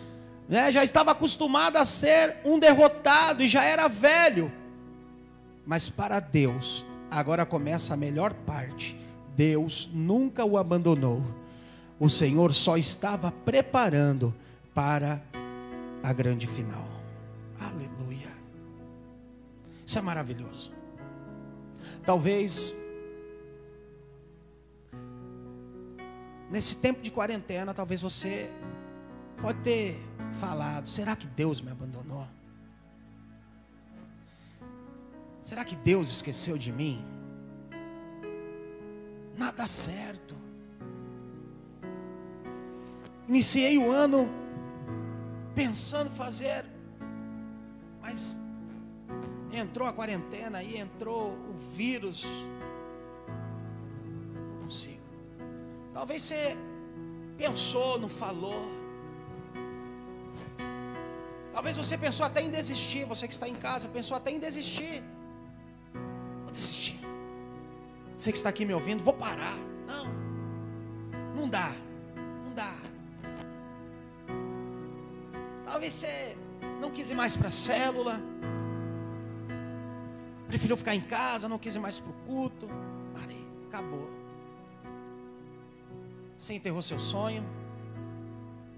né? já estava acostumado a ser um derrotado e já era velho. Mas para Deus, agora começa a melhor parte. Deus nunca o abandonou. O Senhor só estava preparando para a grande final. Aleluia. Isso é maravilhoso. Talvez nesse tempo de quarentena, talvez você pode ter falado: será que Deus me abandonou? Será que Deus esqueceu de mim? Nada certo. Iniciei o ano pensando fazer, mas entrou a quarentena aí, entrou o vírus. Não consigo. Talvez você pensou, não falou. Talvez você pensou até em desistir, você que está em casa, pensou até em desistir desistir. Você que está aqui me ouvindo, vou parar. Não, não dá, não dá. Talvez você não quis ir mais para a célula, preferiu ficar em casa, não quis ir mais para o culto. Parei, acabou. Você enterrou seu sonho,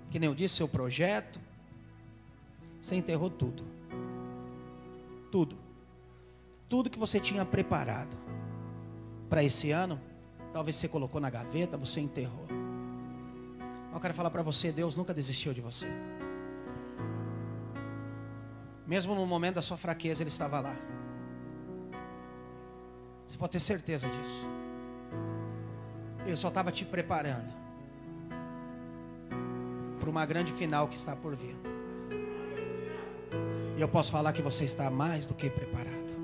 que nem eu disse, seu projeto. Você enterrou tudo. Tudo tudo que você tinha preparado para esse ano, talvez você colocou na gaveta, você enterrou. Eu quero falar para você, Deus nunca desistiu de você. Mesmo no momento da sua fraqueza, Ele estava lá. Você pode ter certeza disso. Ele só estava te preparando para uma grande final que está por vir. E eu posso falar que você está mais do que preparado.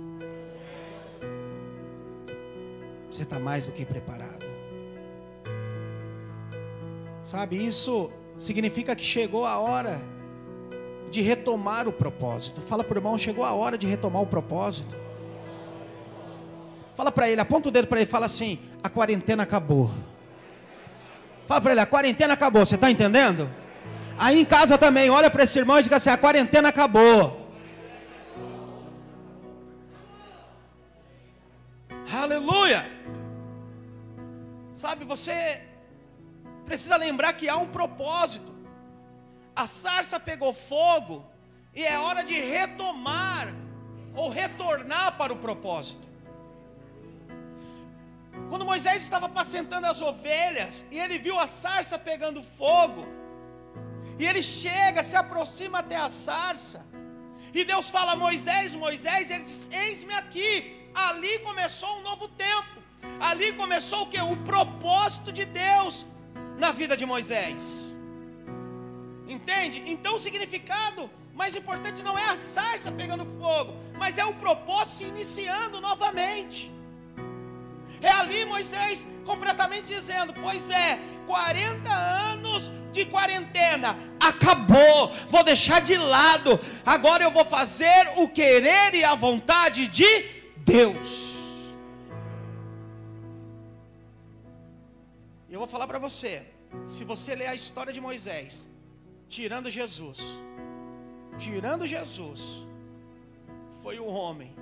Você está mais do que preparado. Sabe, isso significa que chegou a hora de retomar o propósito. Fala para o irmão, chegou a hora de retomar o propósito. Fala para ele, aponta o dedo para ele fala assim: a quarentena acabou. Fala para ele, a quarentena acabou, você está entendendo? Aí em casa também, olha para esse irmão e diga assim: a quarentena acabou. Sabe, você precisa lembrar que há um propósito. A sarça pegou fogo e é hora de retomar ou retornar para o propósito. Quando Moisés estava apacentando as ovelhas e ele viu a sarça pegando fogo, e ele chega, se aproxima até a sarça, e Deus fala: Moisés, Moisés, ele diz: Eis-me aqui. Ali começou um novo tempo. Ali começou o que? O propósito de Deus na vida de Moisés. Entende? Então o significado mais importante não é a sarça pegando fogo, mas é o propósito se iniciando novamente. É ali Moisés completamente dizendo: Pois é, 40 anos de quarentena acabou, vou deixar de lado, agora eu vou fazer o querer e a vontade de Deus. Eu vou falar para você, se você ler a história de Moisés, tirando Jesus, tirando Jesus, foi o homem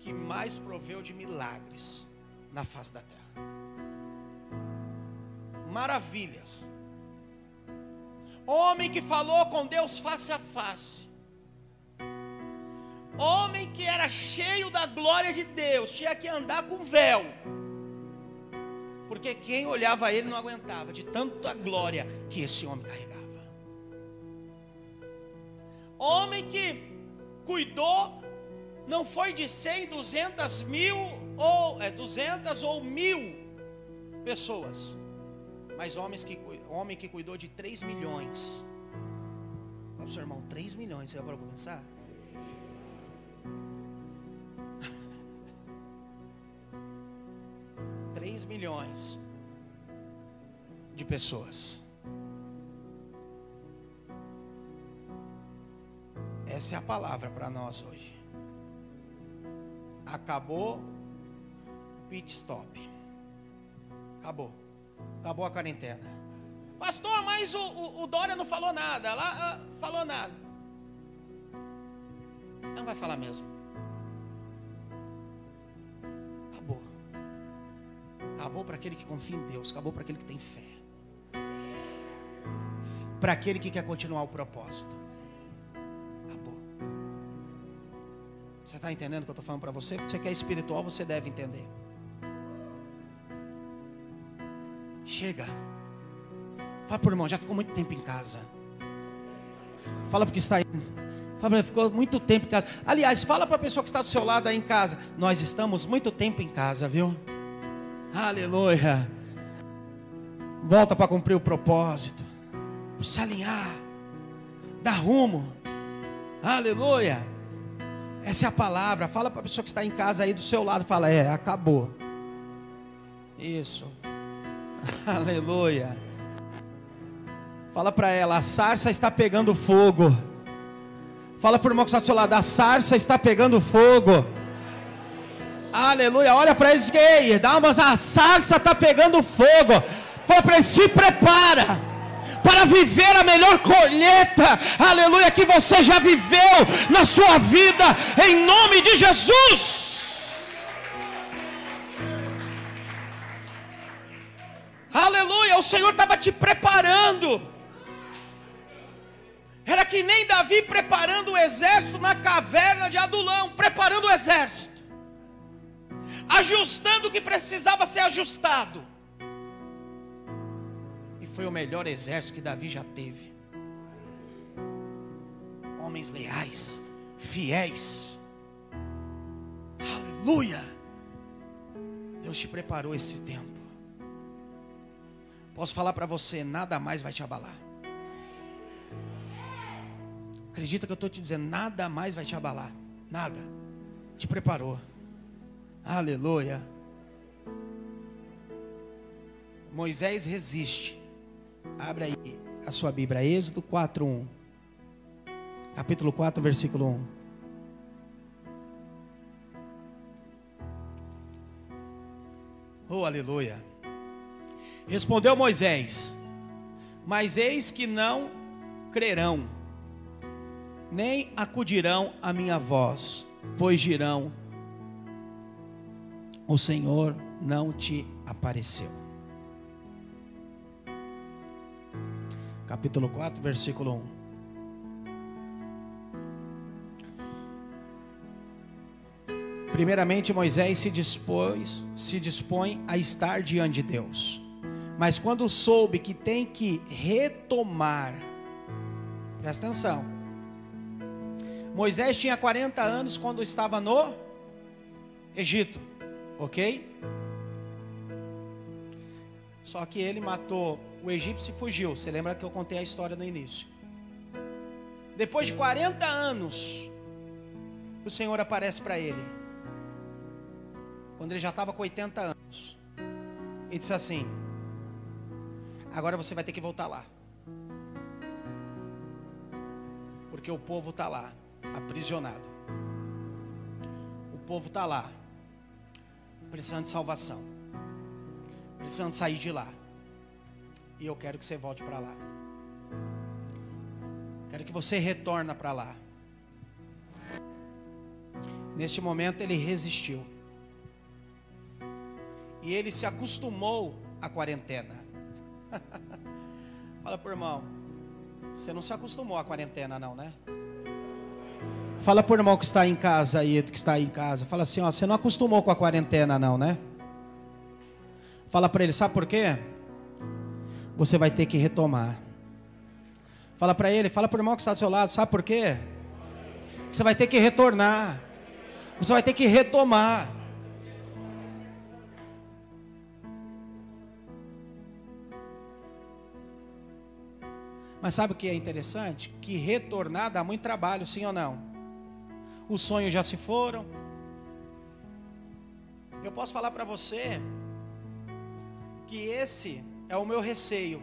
que mais proveu de milagres na face da terra. Maravilhas. Homem que falou com Deus face a face. Homem que era cheio da glória de Deus, tinha que andar com véu. Porque quem olhava ele não aguentava de tanta glória que esse homem carregava. Homem que cuidou, não foi de 100, 200 mil, ou é, 200 ou mil pessoas, mas homens que, homem que cuidou de 3 milhões. Fala para o seu irmão, 3 milhões, você vai para pensar? Três milhões de pessoas. Essa é a palavra para nós hoje. Acabou o pit stop. Acabou. Acabou a quarentena. Pastor, mas o, o, o Dória não falou nada. Lá ah, falou nada. Não vai falar mesmo. Acabou para aquele que confia em Deus. Acabou para aquele que tem fé. Para aquele que quer continuar o propósito. Você está entendendo o que eu estou falando para você? Você que é espiritual, você deve entender. Chega. Fala o irmão, já ficou muito tempo em casa. Fala porque está aí. Fala, ficou muito tempo em casa. Aliás, fala para a pessoa que está do seu lado aí em casa. Nós estamos muito tempo em casa, viu? Aleluia. Volta para cumprir o propósito. Se alinhar. Dar rumo. Aleluia. Essa é a palavra. Fala para a pessoa que está em casa aí do seu lado. Fala, é, acabou. Isso. Aleluia. Fala para ela, a sarça está pegando fogo. Fala para o irmão que está do seu lado, a sarça está pegando fogo. Aleluia. Olha para eles que dá uma a sarça está pegando fogo. Fala para eles, se prepara para viver a melhor colheita, aleluia, que você já viveu na sua vida, em nome de Jesus. Aleluia, o Senhor estava te preparando. Era que nem Davi preparando o exército na caverna de Adulão, preparando o exército, ajustando o que precisava ser ajustado foi o melhor exército que Davi já teve. Homens leais, fiéis. Aleluia! Deus te preparou esse tempo. Posso falar para você, nada mais vai te abalar. Acredita que eu estou te dizendo, nada mais vai te abalar. Nada. Te preparou. Aleluia. Moisés resiste Abra aí a sua Bíblia, Êxodo 4:1. Capítulo 4, versículo 1. Oh, aleluia. Respondeu Moisés: Mas eis que não crerão, nem acudirão à minha voz, pois dirão: O Senhor não te apareceu. capítulo 4, versículo 1. Primeiramente, Moisés se dispôs, se dispõe a estar diante de Deus. Mas quando soube que tem que retomar, presta atenção. Moisés tinha 40 anos quando estava no Egito, ok? Só que ele matou o egípcio e fugiu. Você lembra que eu contei a história no início? Depois de 40 anos, o Senhor aparece para ele. Quando ele já estava com 80 anos. E disse assim: Agora você vai ter que voltar lá. Porque o povo está lá, aprisionado. O povo está lá, precisando de salvação, precisando sair de lá. E eu quero que você volte para lá. Quero que você retorne para lá. Neste momento ele resistiu. E ele se acostumou à quarentena. Fala por irmão, você não se acostumou à quarentena não, né? Fala por irmão que está em casa aí, que está aí em casa. Fala assim, ó, você não acostumou com a quarentena não, né? Fala para ele, sabe por quê? Você vai ter que retomar. Fala para ele, fala para o irmão que está do seu lado, sabe por quê? Você vai ter que retornar. Você vai ter que retomar. Mas sabe o que é interessante? Que retornar dá muito trabalho, sim ou não? Os sonhos já se foram. Eu posso falar para você que esse é o meu receio.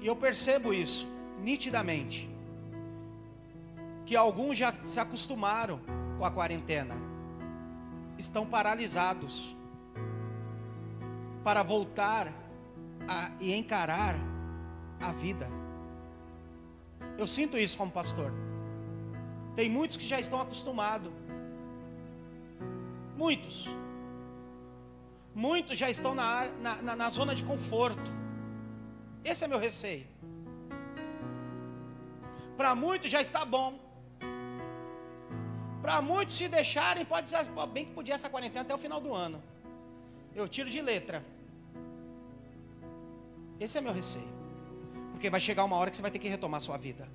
E eu percebo isso nitidamente. Que alguns já se acostumaram com a quarentena, estão paralisados para voltar a, e encarar a vida. Eu sinto isso como pastor. Tem muitos que já estão acostumados. Muitos. Muitos já estão na, na, na zona de conforto. Esse é meu receio. Para muitos já está bom. Para muitos se deixarem, pode dizer, bem que podia essa quarentena até o final do ano. Eu tiro de letra. Esse é meu receio. Porque vai chegar uma hora que você vai ter que retomar sua vida.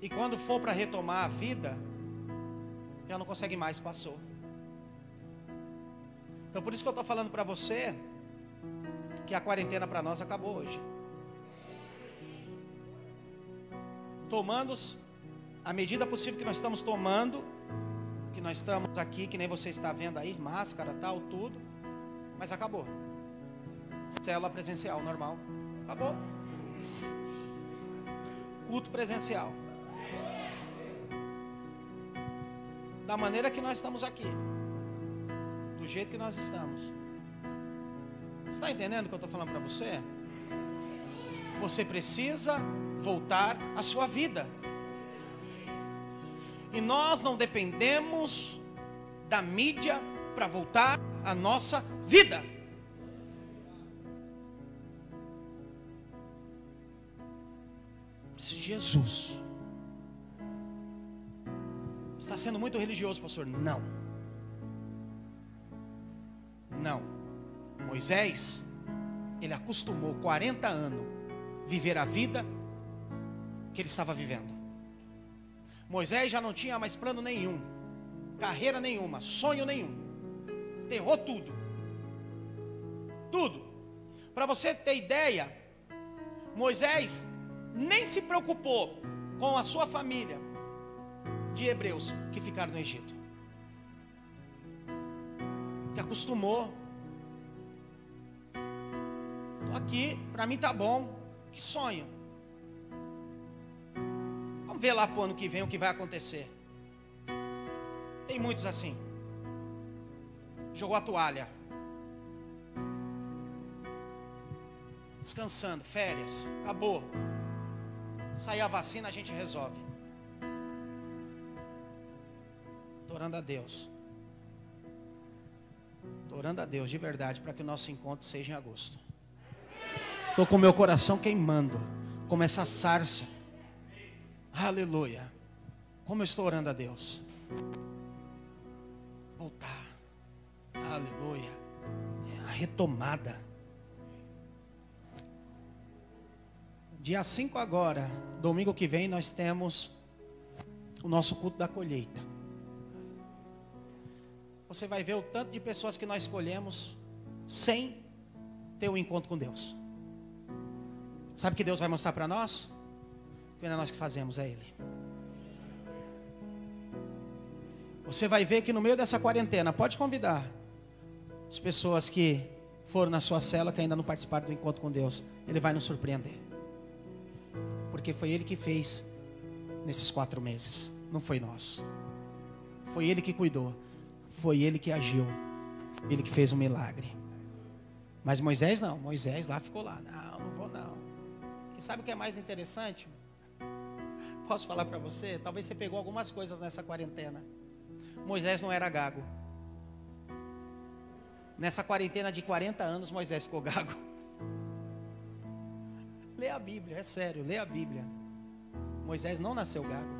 E quando for para retomar a vida, já não consegue mais, passou. Então por isso que eu estou falando para você que a quarentena para nós acabou hoje. Tomando a medida possível que nós estamos tomando, que nós estamos aqui, que nem você está vendo aí, máscara, tal, tudo, mas acabou. Célula presencial, normal, acabou. Culto presencial. Da maneira que nós estamos aqui do jeito que nós estamos. Está entendendo o que eu estou falando para você? Você precisa voltar à sua vida. E nós não dependemos da mídia para voltar à nossa vida. Jesus. Está sendo muito religioso, pastor? Não. Não. Moisés, ele acostumou 40 anos viver a vida que ele estava vivendo. Moisés já não tinha mais plano nenhum, carreira nenhuma, sonho nenhum. Derrou tudo. Tudo. Para você ter ideia, Moisés nem se preocupou com a sua família de hebreus que ficaram no Egito que acostumou. Aqui, para mim tá bom. Que sonho. Vamos ver lá para o ano que vem o que vai acontecer. Tem muitos assim. Jogou a toalha. Descansando, férias, acabou. Sair a vacina, a gente resolve. Orando a Deus orando a Deus de verdade para que o nosso encontro seja em agosto. Estou com meu coração queimando, como essa sarça. Aleluia. Como eu estou orando a Deus. Voltar. Aleluia. É a retomada. Dia 5 agora, domingo que vem, nós temos o nosso culto da colheita. Você vai ver o tanto de pessoas que nós escolhemos sem ter um encontro com Deus. Sabe o que Deus vai mostrar para nós? Que não é nós que fazemos, é Ele. Você vai ver que no meio dessa quarentena, pode convidar as pessoas que foram na sua cela, que ainda não participaram do encontro com Deus. Ele vai nos surpreender porque foi Ele que fez nesses quatro meses, não foi nós. Foi Ele que cuidou, foi Ele que agiu, Ele que fez um milagre. Mas Moisés não, Moisés lá ficou lá, não, não vou não. E sabe o que é mais interessante? Posso falar para você? Talvez você pegou algumas coisas nessa quarentena. Moisés não era gago. Nessa quarentena de 40 anos, Moisés ficou gago. Lê a Bíblia, é sério, lê a Bíblia. Moisés não nasceu gago.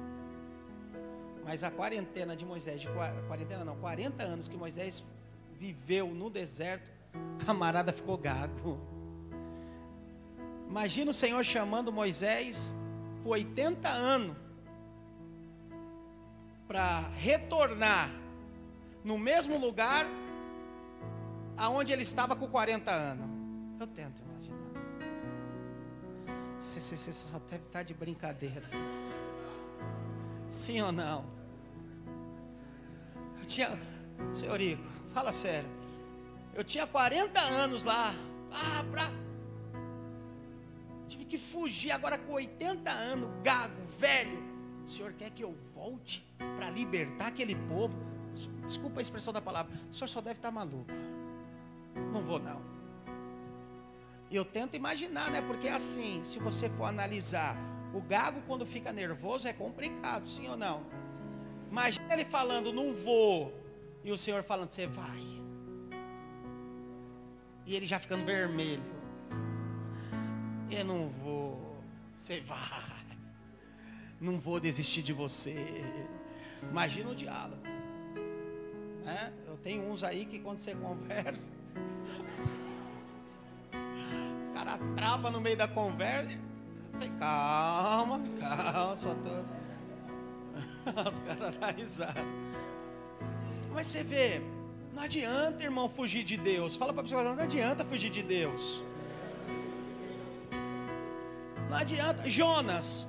Mas a quarentena de Moisés, de quarentena não, 40 anos que Moisés viveu no deserto, camarada ficou gago. Imagina o Senhor chamando Moisés com 80 anos para retornar no mesmo lugar aonde ele estava com 40 anos. Eu tento. Você, você, você só deve estar de brincadeira. Sim ou não? Eu tinha. Senhor Rico, fala sério. Eu tinha 40 anos lá. Ah, pra. Tive que fugir agora com 80 anos, gago, velho. O senhor quer que eu volte para libertar aquele povo? Desculpa a expressão da palavra. O senhor só deve estar maluco. Não vou não. Eu tento imaginar, né? Porque assim, se você for analisar, o gago quando fica nervoso é complicado, sim ou não? Imagina ele falando, não vou, e o Senhor falando, você vai. E ele já ficando vermelho. Eu não vou, você vai. Não vou desistir de você. Imagina o diálogo. Né? Eu tenho uns aí que quando você conversa cara trava no meio da conversa. Você, calma, calma, só tô. Os caras dão risada. Mas você vê, não adianta, irmão, fugir de Deus. Fala para a pessoa, não adianta fugir de Deus. Não adianta. Jonas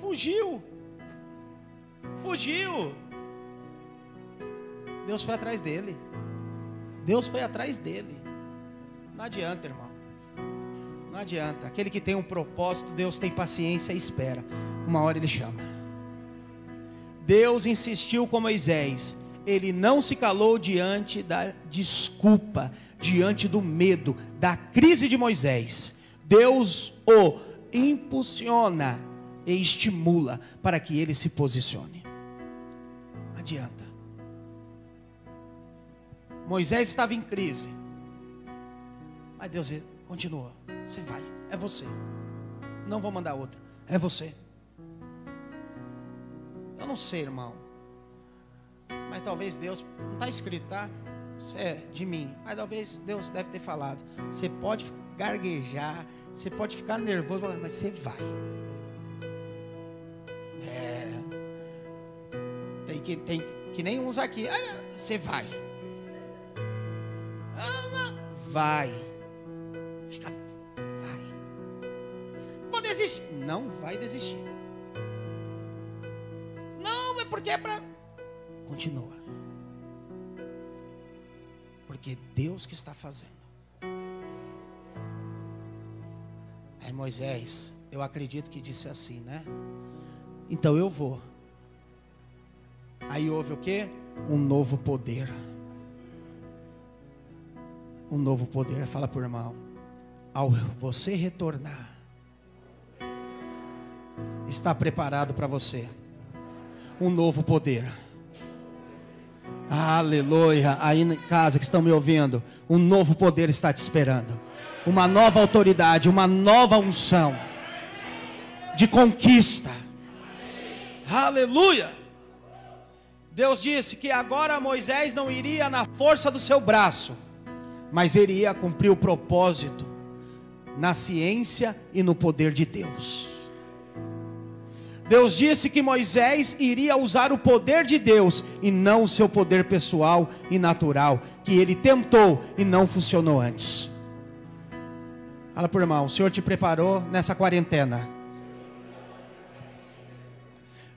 fugiu. Fugiu. Deus foi atrás dele. Deus foi atrás dele. Não adianta, irmão. Não adianta. Aquele que tem um propósito, Deus tem paciência e espera. Uma hora ele chama. Deus insistiu com Moisés. Ele não se calou diante da desculpa, diante do medo, da crise de Moisés. Deus o impulsiona e estimula para que ele se posicione. Adianta. Moisés estava em crise. Mas Deus continua. Você vai, é você. Não vou mandar outra, é você. Eu não sei, irmão. Mas talvez Deus, não está escrito, tá? Isso é de mim. Mas talvez Deus deve ter falado. Você pode garguejar, você pode ficar nervoso, mas você vai. É. Tem que, tem que nem uns aqui. Você vai. Vai. Fica desistir. Não vai desistir. É porque é para. Continua. Porque Deus que está fazendo. Aí Moisés, eu acredito que disse assim, né? Então eu vou. Aí houve o que? Um novo poder. Um novo poder. Fala por irmão. Ao você retornar está preparado para você. Um novo poder. Aleluia. Aí em casa que estão me ouvindo, um novo poder está te esperando. Uma nova autoridade, uma nova unção de conquista. Aleluia! Deus disse que agora Moisés não iria na força do seu braço, mas iria cumprir o propósito na ciência e no poder de Deus. Deus disse que Moisés iria usar o poder de Deus e não o seu poder pessoal e natural, que ele tentou e não funcionou antes. Fala por irmão, o Senhor te preparou nessa quarentena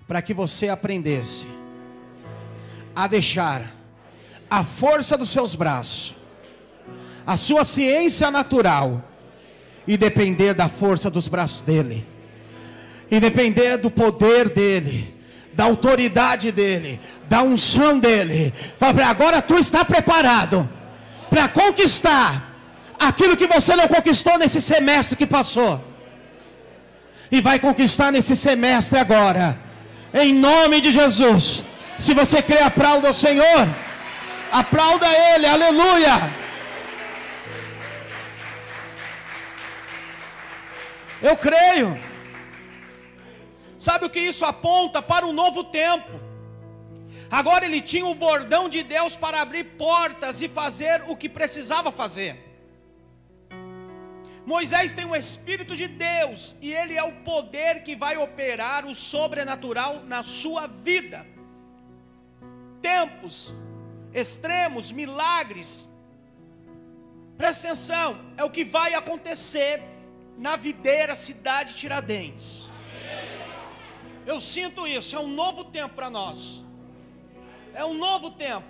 para que você aprendesse a deixar a força dos seus braços, a sua ciência natural e depender da força dos braços dele, e depender do poder dele, da autoridade dele, da unção dele. Fala, agora tu está preparado para conquistar aquilo que você não conquistou nesse semestre que passou. E vai conquistar nesse semestre agora. Em nome de Jesus. Se você crê, aplauda o Senhor. Aplauda Ele, aleluia. Eu creio. Sabe o que isso aponta? Para um novo tempo. Agora ele tinha o bordão de Deus para abrir portas e fazer o que precisava fazer. Moisés tem o Espírito de Deus e ele é o poder que vai operar o sobrenatural na sua vida tempos extremos, milagres. Presta atenção, é o que vai acontecer na videira cidade Tiradentes. Eu sinto isso, é um novo tempo para nós. É um novo tempo.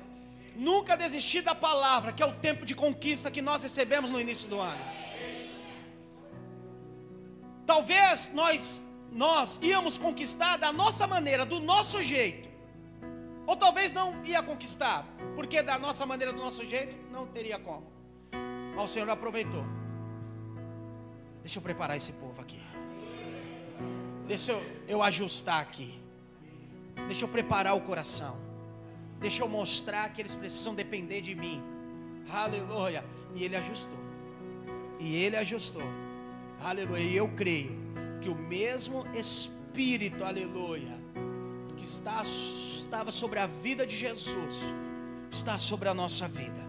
Nunca desistir da palavra, que é o tempo de conquista que nós recebemos no início do ano. Talvez nós nós íamos conquistar da nossa maneira, do nosso jeito. Ou talvez não ia conquistar, porque da nossa maneira, do nosso jeito, não teria como. Mas o Senhor aproveitou. Deixa eu preparar esse povo aqui. Deixa eu, eu ajustar aqui. Deixa eu preparar o coração. Deixa eu mostrar que eles precisam depender de mim. Aleluia. E ele ajustou. E ele ajustou. Aleluia. E eu creio que o mesmo Espírito, aleluia, que está estava sobre a vida de Jesus, está sobre a nossa vida.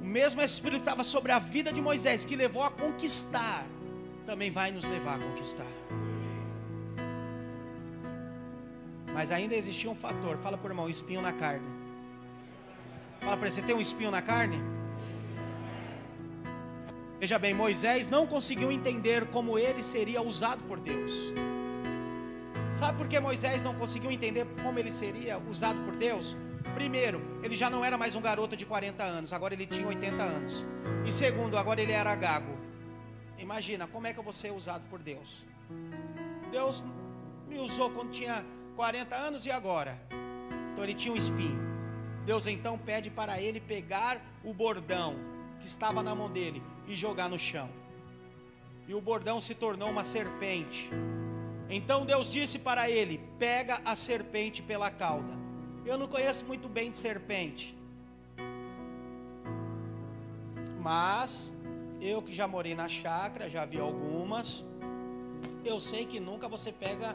O mesmo Espírito que estava sobre a vida de Moisés, que levou a conquistar, também vai nos levar a conquistar. Mas ainda existia um fator. Fala por irmão, espinho na carne. Fala para ele, você tem um espinho na carne? Veja bem, Moisés não conseguiu entender como ele seria usado por Deus. Sabe por que Moisés não conseguiu entender como ele seria usado por Deus? Primeiro, ele já não era mais um garoto de 40 anos, agora ele tinha 80 anos. E segundo, agora ele era gago. Imagina, como é que eu vou ser usado por Deus? Deus me usou quando tinha 40 anos e agora? Então ele tinha um espinho. Deus então pede para ele pegar o bordão que estava na mão dele e jogar no chão. E o bordão se tornou uma serpente. Então Deus disse para ele: Pega a serpente pela cauda. Eu não conheço muito bem de serpente, mas eu que já morei na chácara, já vi algumas. Eu sei que nunca você pega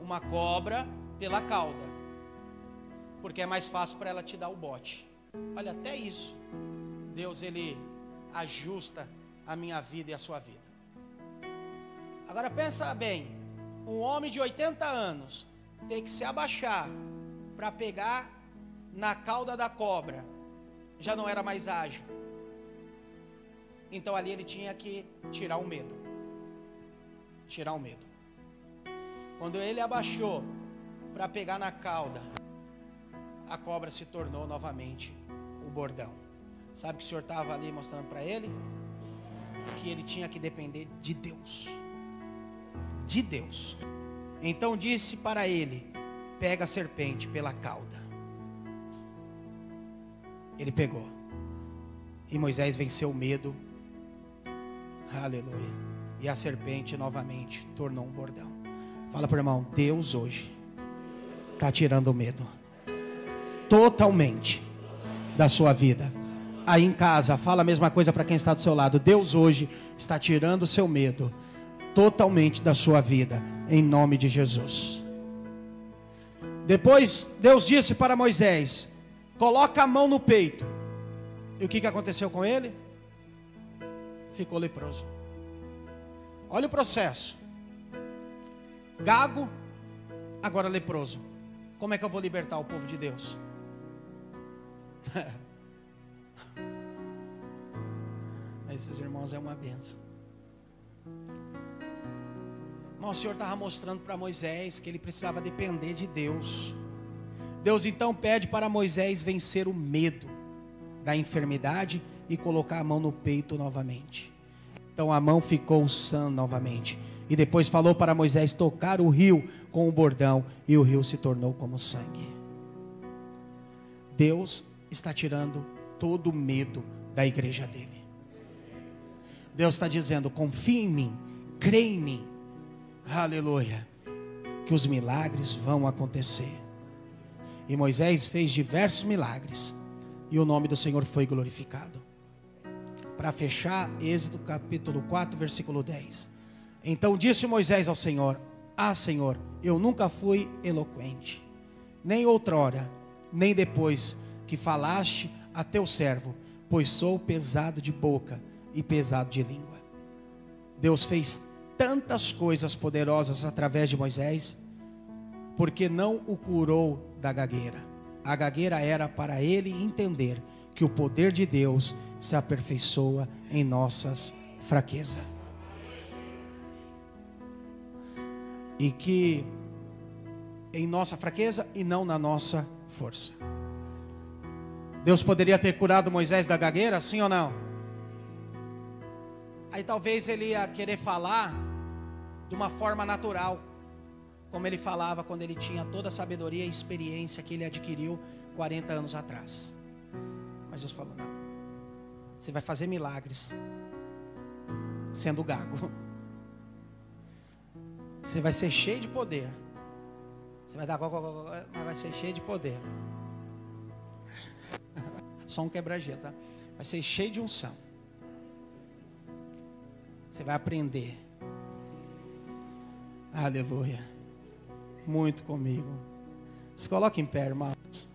uma cobra pela cauda, porque é mais fácil para ela te dar o bote. Olha, até isso, Deus ele ajusta a minha vida e a sua vida. Agora pensa bem, um homem de 80 anos tem que se abaixar para pegar na cauda da cobra, já não era mais ágil. Então ali ele tinha que tirar o medo. Tirar o medo. Quando ele abaixou para pegar na cauda, a cobra se tornou novamente o bordão. Sabe que o Senhor estava ali mostrando para ele? Que ele tinha que depender de Deus de Deus. Então disse para ele: Pega a serpente pela cauda. Ele pegou. E Moisés venceu o medo. Aleluia. E a serpente novamente tornou um bordão. Fala para o irmão: Deus hoje está tirando o medo. Totalmente da sua vida. Aí em casa, fala a mesma coisa para quem está do seu lado. Deus hoje está tirando o seu medo totalmente da sua vida, em nome de Jesus. Depois Deus disse para Moisés: Coloca a mão no peito. E o que, que aconteceu com ele? Ficou leproso. Olha o processo. Gago, agora leproso. Como é que eu vou libertar o povo de Deus? Esses irmãos é uma benção. Mas o Senhor estava mostrando para Moisés que ele precisava depender de Deus. Deus então pede para Moisés vencer o medo da enfermidade e colocar a mão no peito novamente. Então a mão ficou sã novamente. E depois falou para Moisés tocar o rio com o bordão, e o rio se tornou como sangue. Deus está tirando todo o medo da igreja dele. Deus está dizendo: confia em mim, crê em mim, aleluia, que os milagres vão acontecer. E Moisés fez diversos milagres, e o nome do Senhor foi glorificado. Para fechar, Êxodo capítulo 4, versículo 10. Então disse Moisés ao Senhor: Ah, Senhor, eu nunca fui eloquente, nem outrora, nem depois que falaste a teu servo, pois sou pesado de boca e pesado de língua. Deus fez tantas coisas poderosas através de Moisés, porque não o curou da gagueira. A gagueira era para ele entender que o poder de Deus se aperfeiçoa em nossas fraquezas. E que em nossa fraqueza e não na nossa força. Deus poderia ter curado Moisés da gagueira, sim ou não? Aí talvez ele ia querer falar de uma forma natural, como ele falava quando ele tinha toda a sabedoria e experiência que ele adquiriu 40 anos atrás. Mas Deus falou: não, você vai fazer milagres sendo gago. Você vai ser cheio de poder. Você vai dar, mas vai ser cheio de poder. Só um quebra-gelo, tá? Vai ser cheio de unção. Você vai aprender. Aleluia. Muito comigo. Se coloque em pé, irmãos.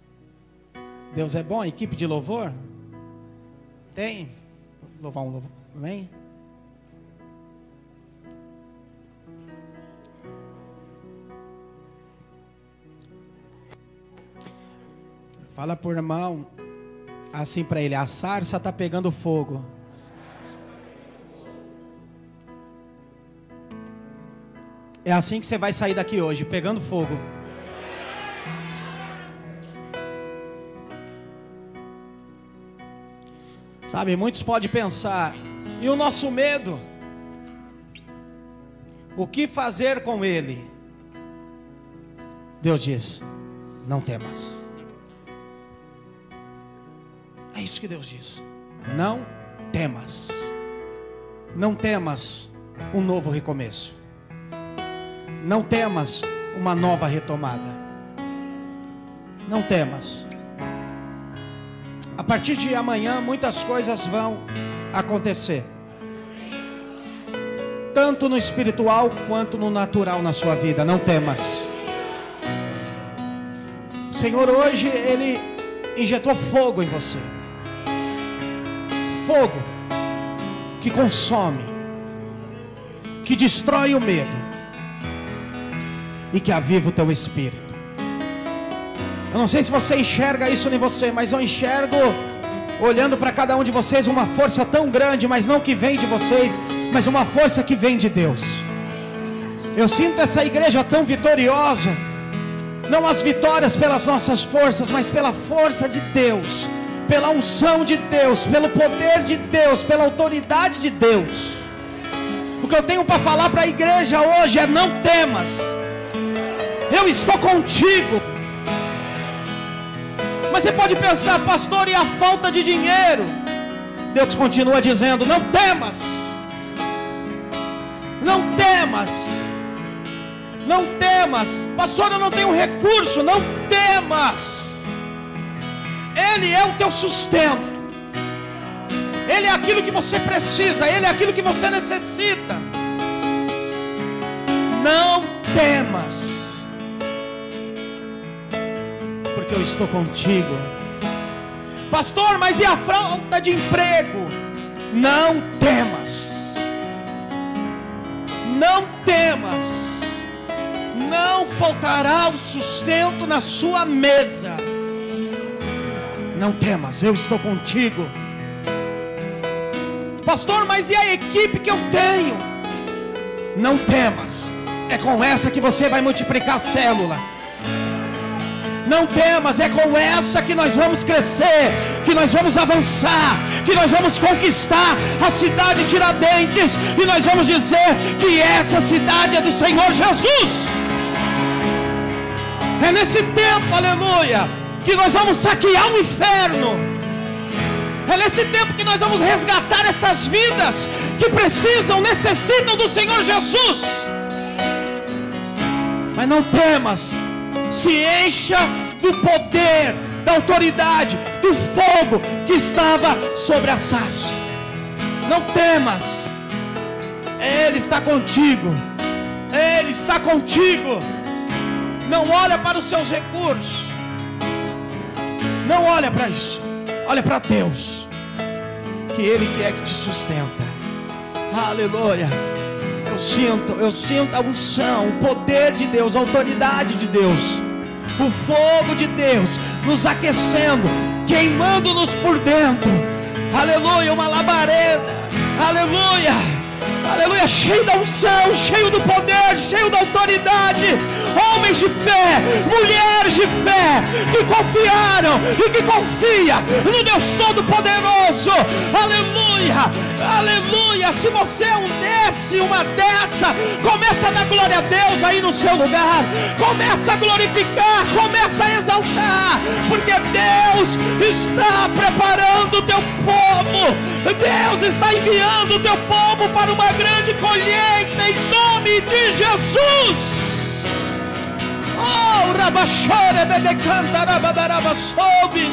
Deus é bom, equipe de louvor? Tem? Louvar um louvor. Amém? Fala por irmão, assim para ele: a sarça está pegando fogo. É assim que você vai sair daqui hoje, pegando fogo. Sabe, muitos podem pensar, e o nosso medo? O que fazer com ele? Deus diz: não temas. É isso que Deus diz. Não temas. Não temas um novo recomeço. Não temas uma nova retomada. Não temas. A partir de amanhã, muitas coisas vão acontecer. Tanto no espiritual quanto no natural na sua vida. Não temas. O Senhor hoje, Ele injetou fogo em você fogo que consome, que destrói o medo e que aviva o teu espírito. Eu não sei se você enxerga isso em você, mas eu enxergo olhando para cada um de vocês uma força tão grande, mas não que vem de vocês, mas uma força que vem de Deus. Eu sinto essa igreja tão vitoriosa, não as vitórias pelas nossas forças, mas pela força de Deus pela unção de Deus, pelo poder de Deus, pela autoridade de Deus. O que eu tenho para falar para a igreja hoje é: não temas, eu estou contigo. Mas você pode pensar, pastor, e a falta de dinheiro? Deus continua dizendo: não temas, não temas, não temas, pastor, eu não tenho recurso, não temas. Ele é o teu sustento. Ele é aquilo que você precisa, Ele é aquilo que você necessita. Não temas. porque eu estou contigo. Pastor, mas e a falta de emprego? Não temas. Não temas. Não faltará o sustento na sua mesa. Não temas, eu estou contigo. Pastor, mas e a equipe que eu tenho? Não temas, é com essa que você vai multiplicar a célula. Não temas, é com essa que nós vamos crescer, que nós vamos avançar, que nós vamos conquistar a cidade de Tiradentes, e nós vamos dizer que essa cidade é do Senhor Jesus. É nesse tempo, aleluia, que nós vamos saquear o inferno. É nesse tempo que nós vamos resgatar essas vidas que precisam, necessitam do Senhor Jesus. Mas não temas, se encha do poder, da autoridade, do fogo que estava sobre a sarça. Não temas, Ele está contigo, Ele está contigo. Não olha para os seus recursos, não olha para isso, olha para Deus, que Ele que é que te sustenta. Aleluia. Eu sinto, eu sinto a unção, o poder de Deus, a autoridade de Deus, o fogo de Deus nos aquecendo, queimando-nos por dentro. Aleluia, uma labareda. Aleluia. Aleluia, cheio da unção, cheio do poder, cheio da autoridade. Homens de fé, mulheres de fé, que confiaram e que confia no Deus Todo-Poderoso. Aleluia Aleluia! Se você é um desse, uma dessa, começa a dar glória a Deus aí no seu lugar. Começa a glorificar, começa a exaltar, porque Deus está preparando o teu povo. Deus está enviando o teu povo para uma grande colheita em nome de Jesus. Oh, Rabachore, Bedecanta, Rabadaraba, soube.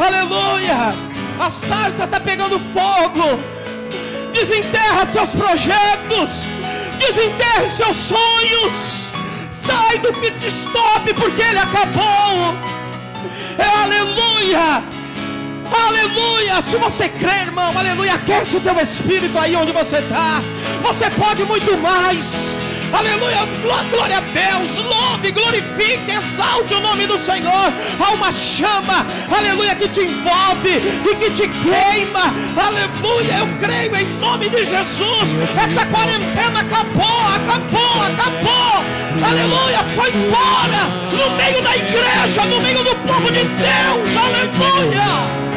Aleluia a sarça está pegando fogo. Desenterra seus projetos, desenterre seus sonhos. Sai do pit stop porque ele acabou. É aleluia. Aleluia! Se você crê, irmão, aleluia, aquece o teu espírito aí onde você está. Você pode muito mais. Aleluia, glória a Deus, louve, glorifique, exalte o nome do Senhor. Há uma chama, aleluia, que te envolve e que te queima. Aleluia, eu creio em nome de Jesus. Essa quarentena acabou, acabou, acabou. Aleluia, foi embora no meio da igreja, no meio do povo de Deus. Aleluia.